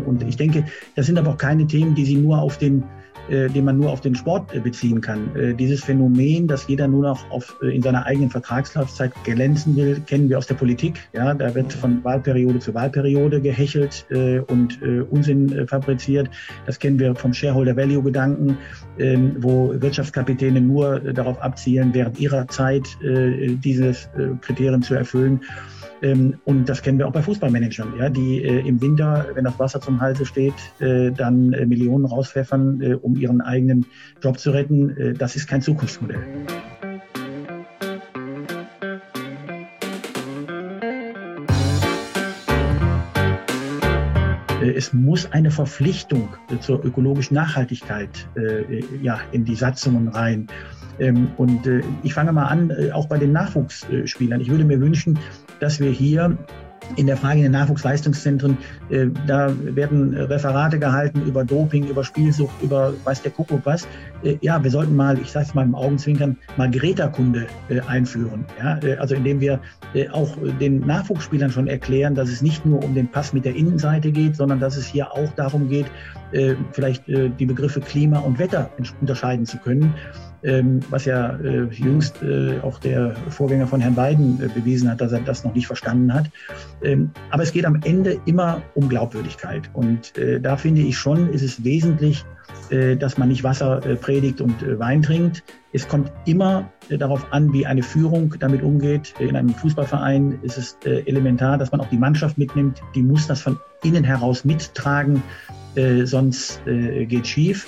Und ich denke, das sind aber auch keine Themen, die Sie nur auf den äh, den man nur auf den Sport äh, beziehen kann. Äh, dieses Phänomen, dass jeder nur noch auf, in seiner eigenen Vertragslaufzeit glänzen will, kennen wir aus der Politik. Ja, da wird von Wahlperiode zu Wahlperiode gehechelt und Unsinn fabriziert. Das kennen wir vom Shareholder Value Gedanken, ähm, wo Wirtschaftskapitäne nur darauf abzielen, während ihrer Zeit dieses Kriterium zu erfüllen. Ähm, und das kennen wir auch bei Fußballmanagern, ja, die äh, im Winter, wenn das Wasser zum Halse steht, äh, dann äh, Millionen rauspfeffern, äh, um ihren eigenen Job zu retten. Äh, das ist kein Zukunftsmodell. Äh, es muss eine Verpflichtung zur ökologischen Nachhaltigkeit ja, in die Satzungen rein. Ähm, und ich fange mal an, auch bei den Nachwuchsspielern. Ich würde mir wünschen, dass wir hier in der Frage der Nachwuchsleistungszentren, äh, da werden Referate gehalten über Doping, über Spielsucht, über weiß der Kuckuck was. Äh, ja, wir sollten mal, ich sage es mal im Augenzwinkern, mal Greta-Kunde äh, einführen. Ja? Äh, also indem wir äh, auch den Nachwuchsspielern schon erklären, dass es nicht nur um den Pass mit der Innenseite geht, sondern dass es hier auch darum geht, äh, vielleicht die Begriffe Klima und Wetter unterscheiden zu können ähm, was ja äh, jüngst äh, auch der Vorgänger von Herrn Biden äh, bewiesen hat, dass er das noch nicht verstanden hat. Ähm, aber es geht am Ende immer um Glaubwürdigkeit. Und äh, da finde ich schon, ist es wesentlich, äh, dass man nicht Wasser äh, predigt und Wein trinkt. Es kommt immer darauf an, wie eine Führung damit umgeht. In einem Fußballverein ist es elementar, dass man auch die Mannschaft mitnimmt. Die muss das von innen heraus mittragen, sonst geht schief.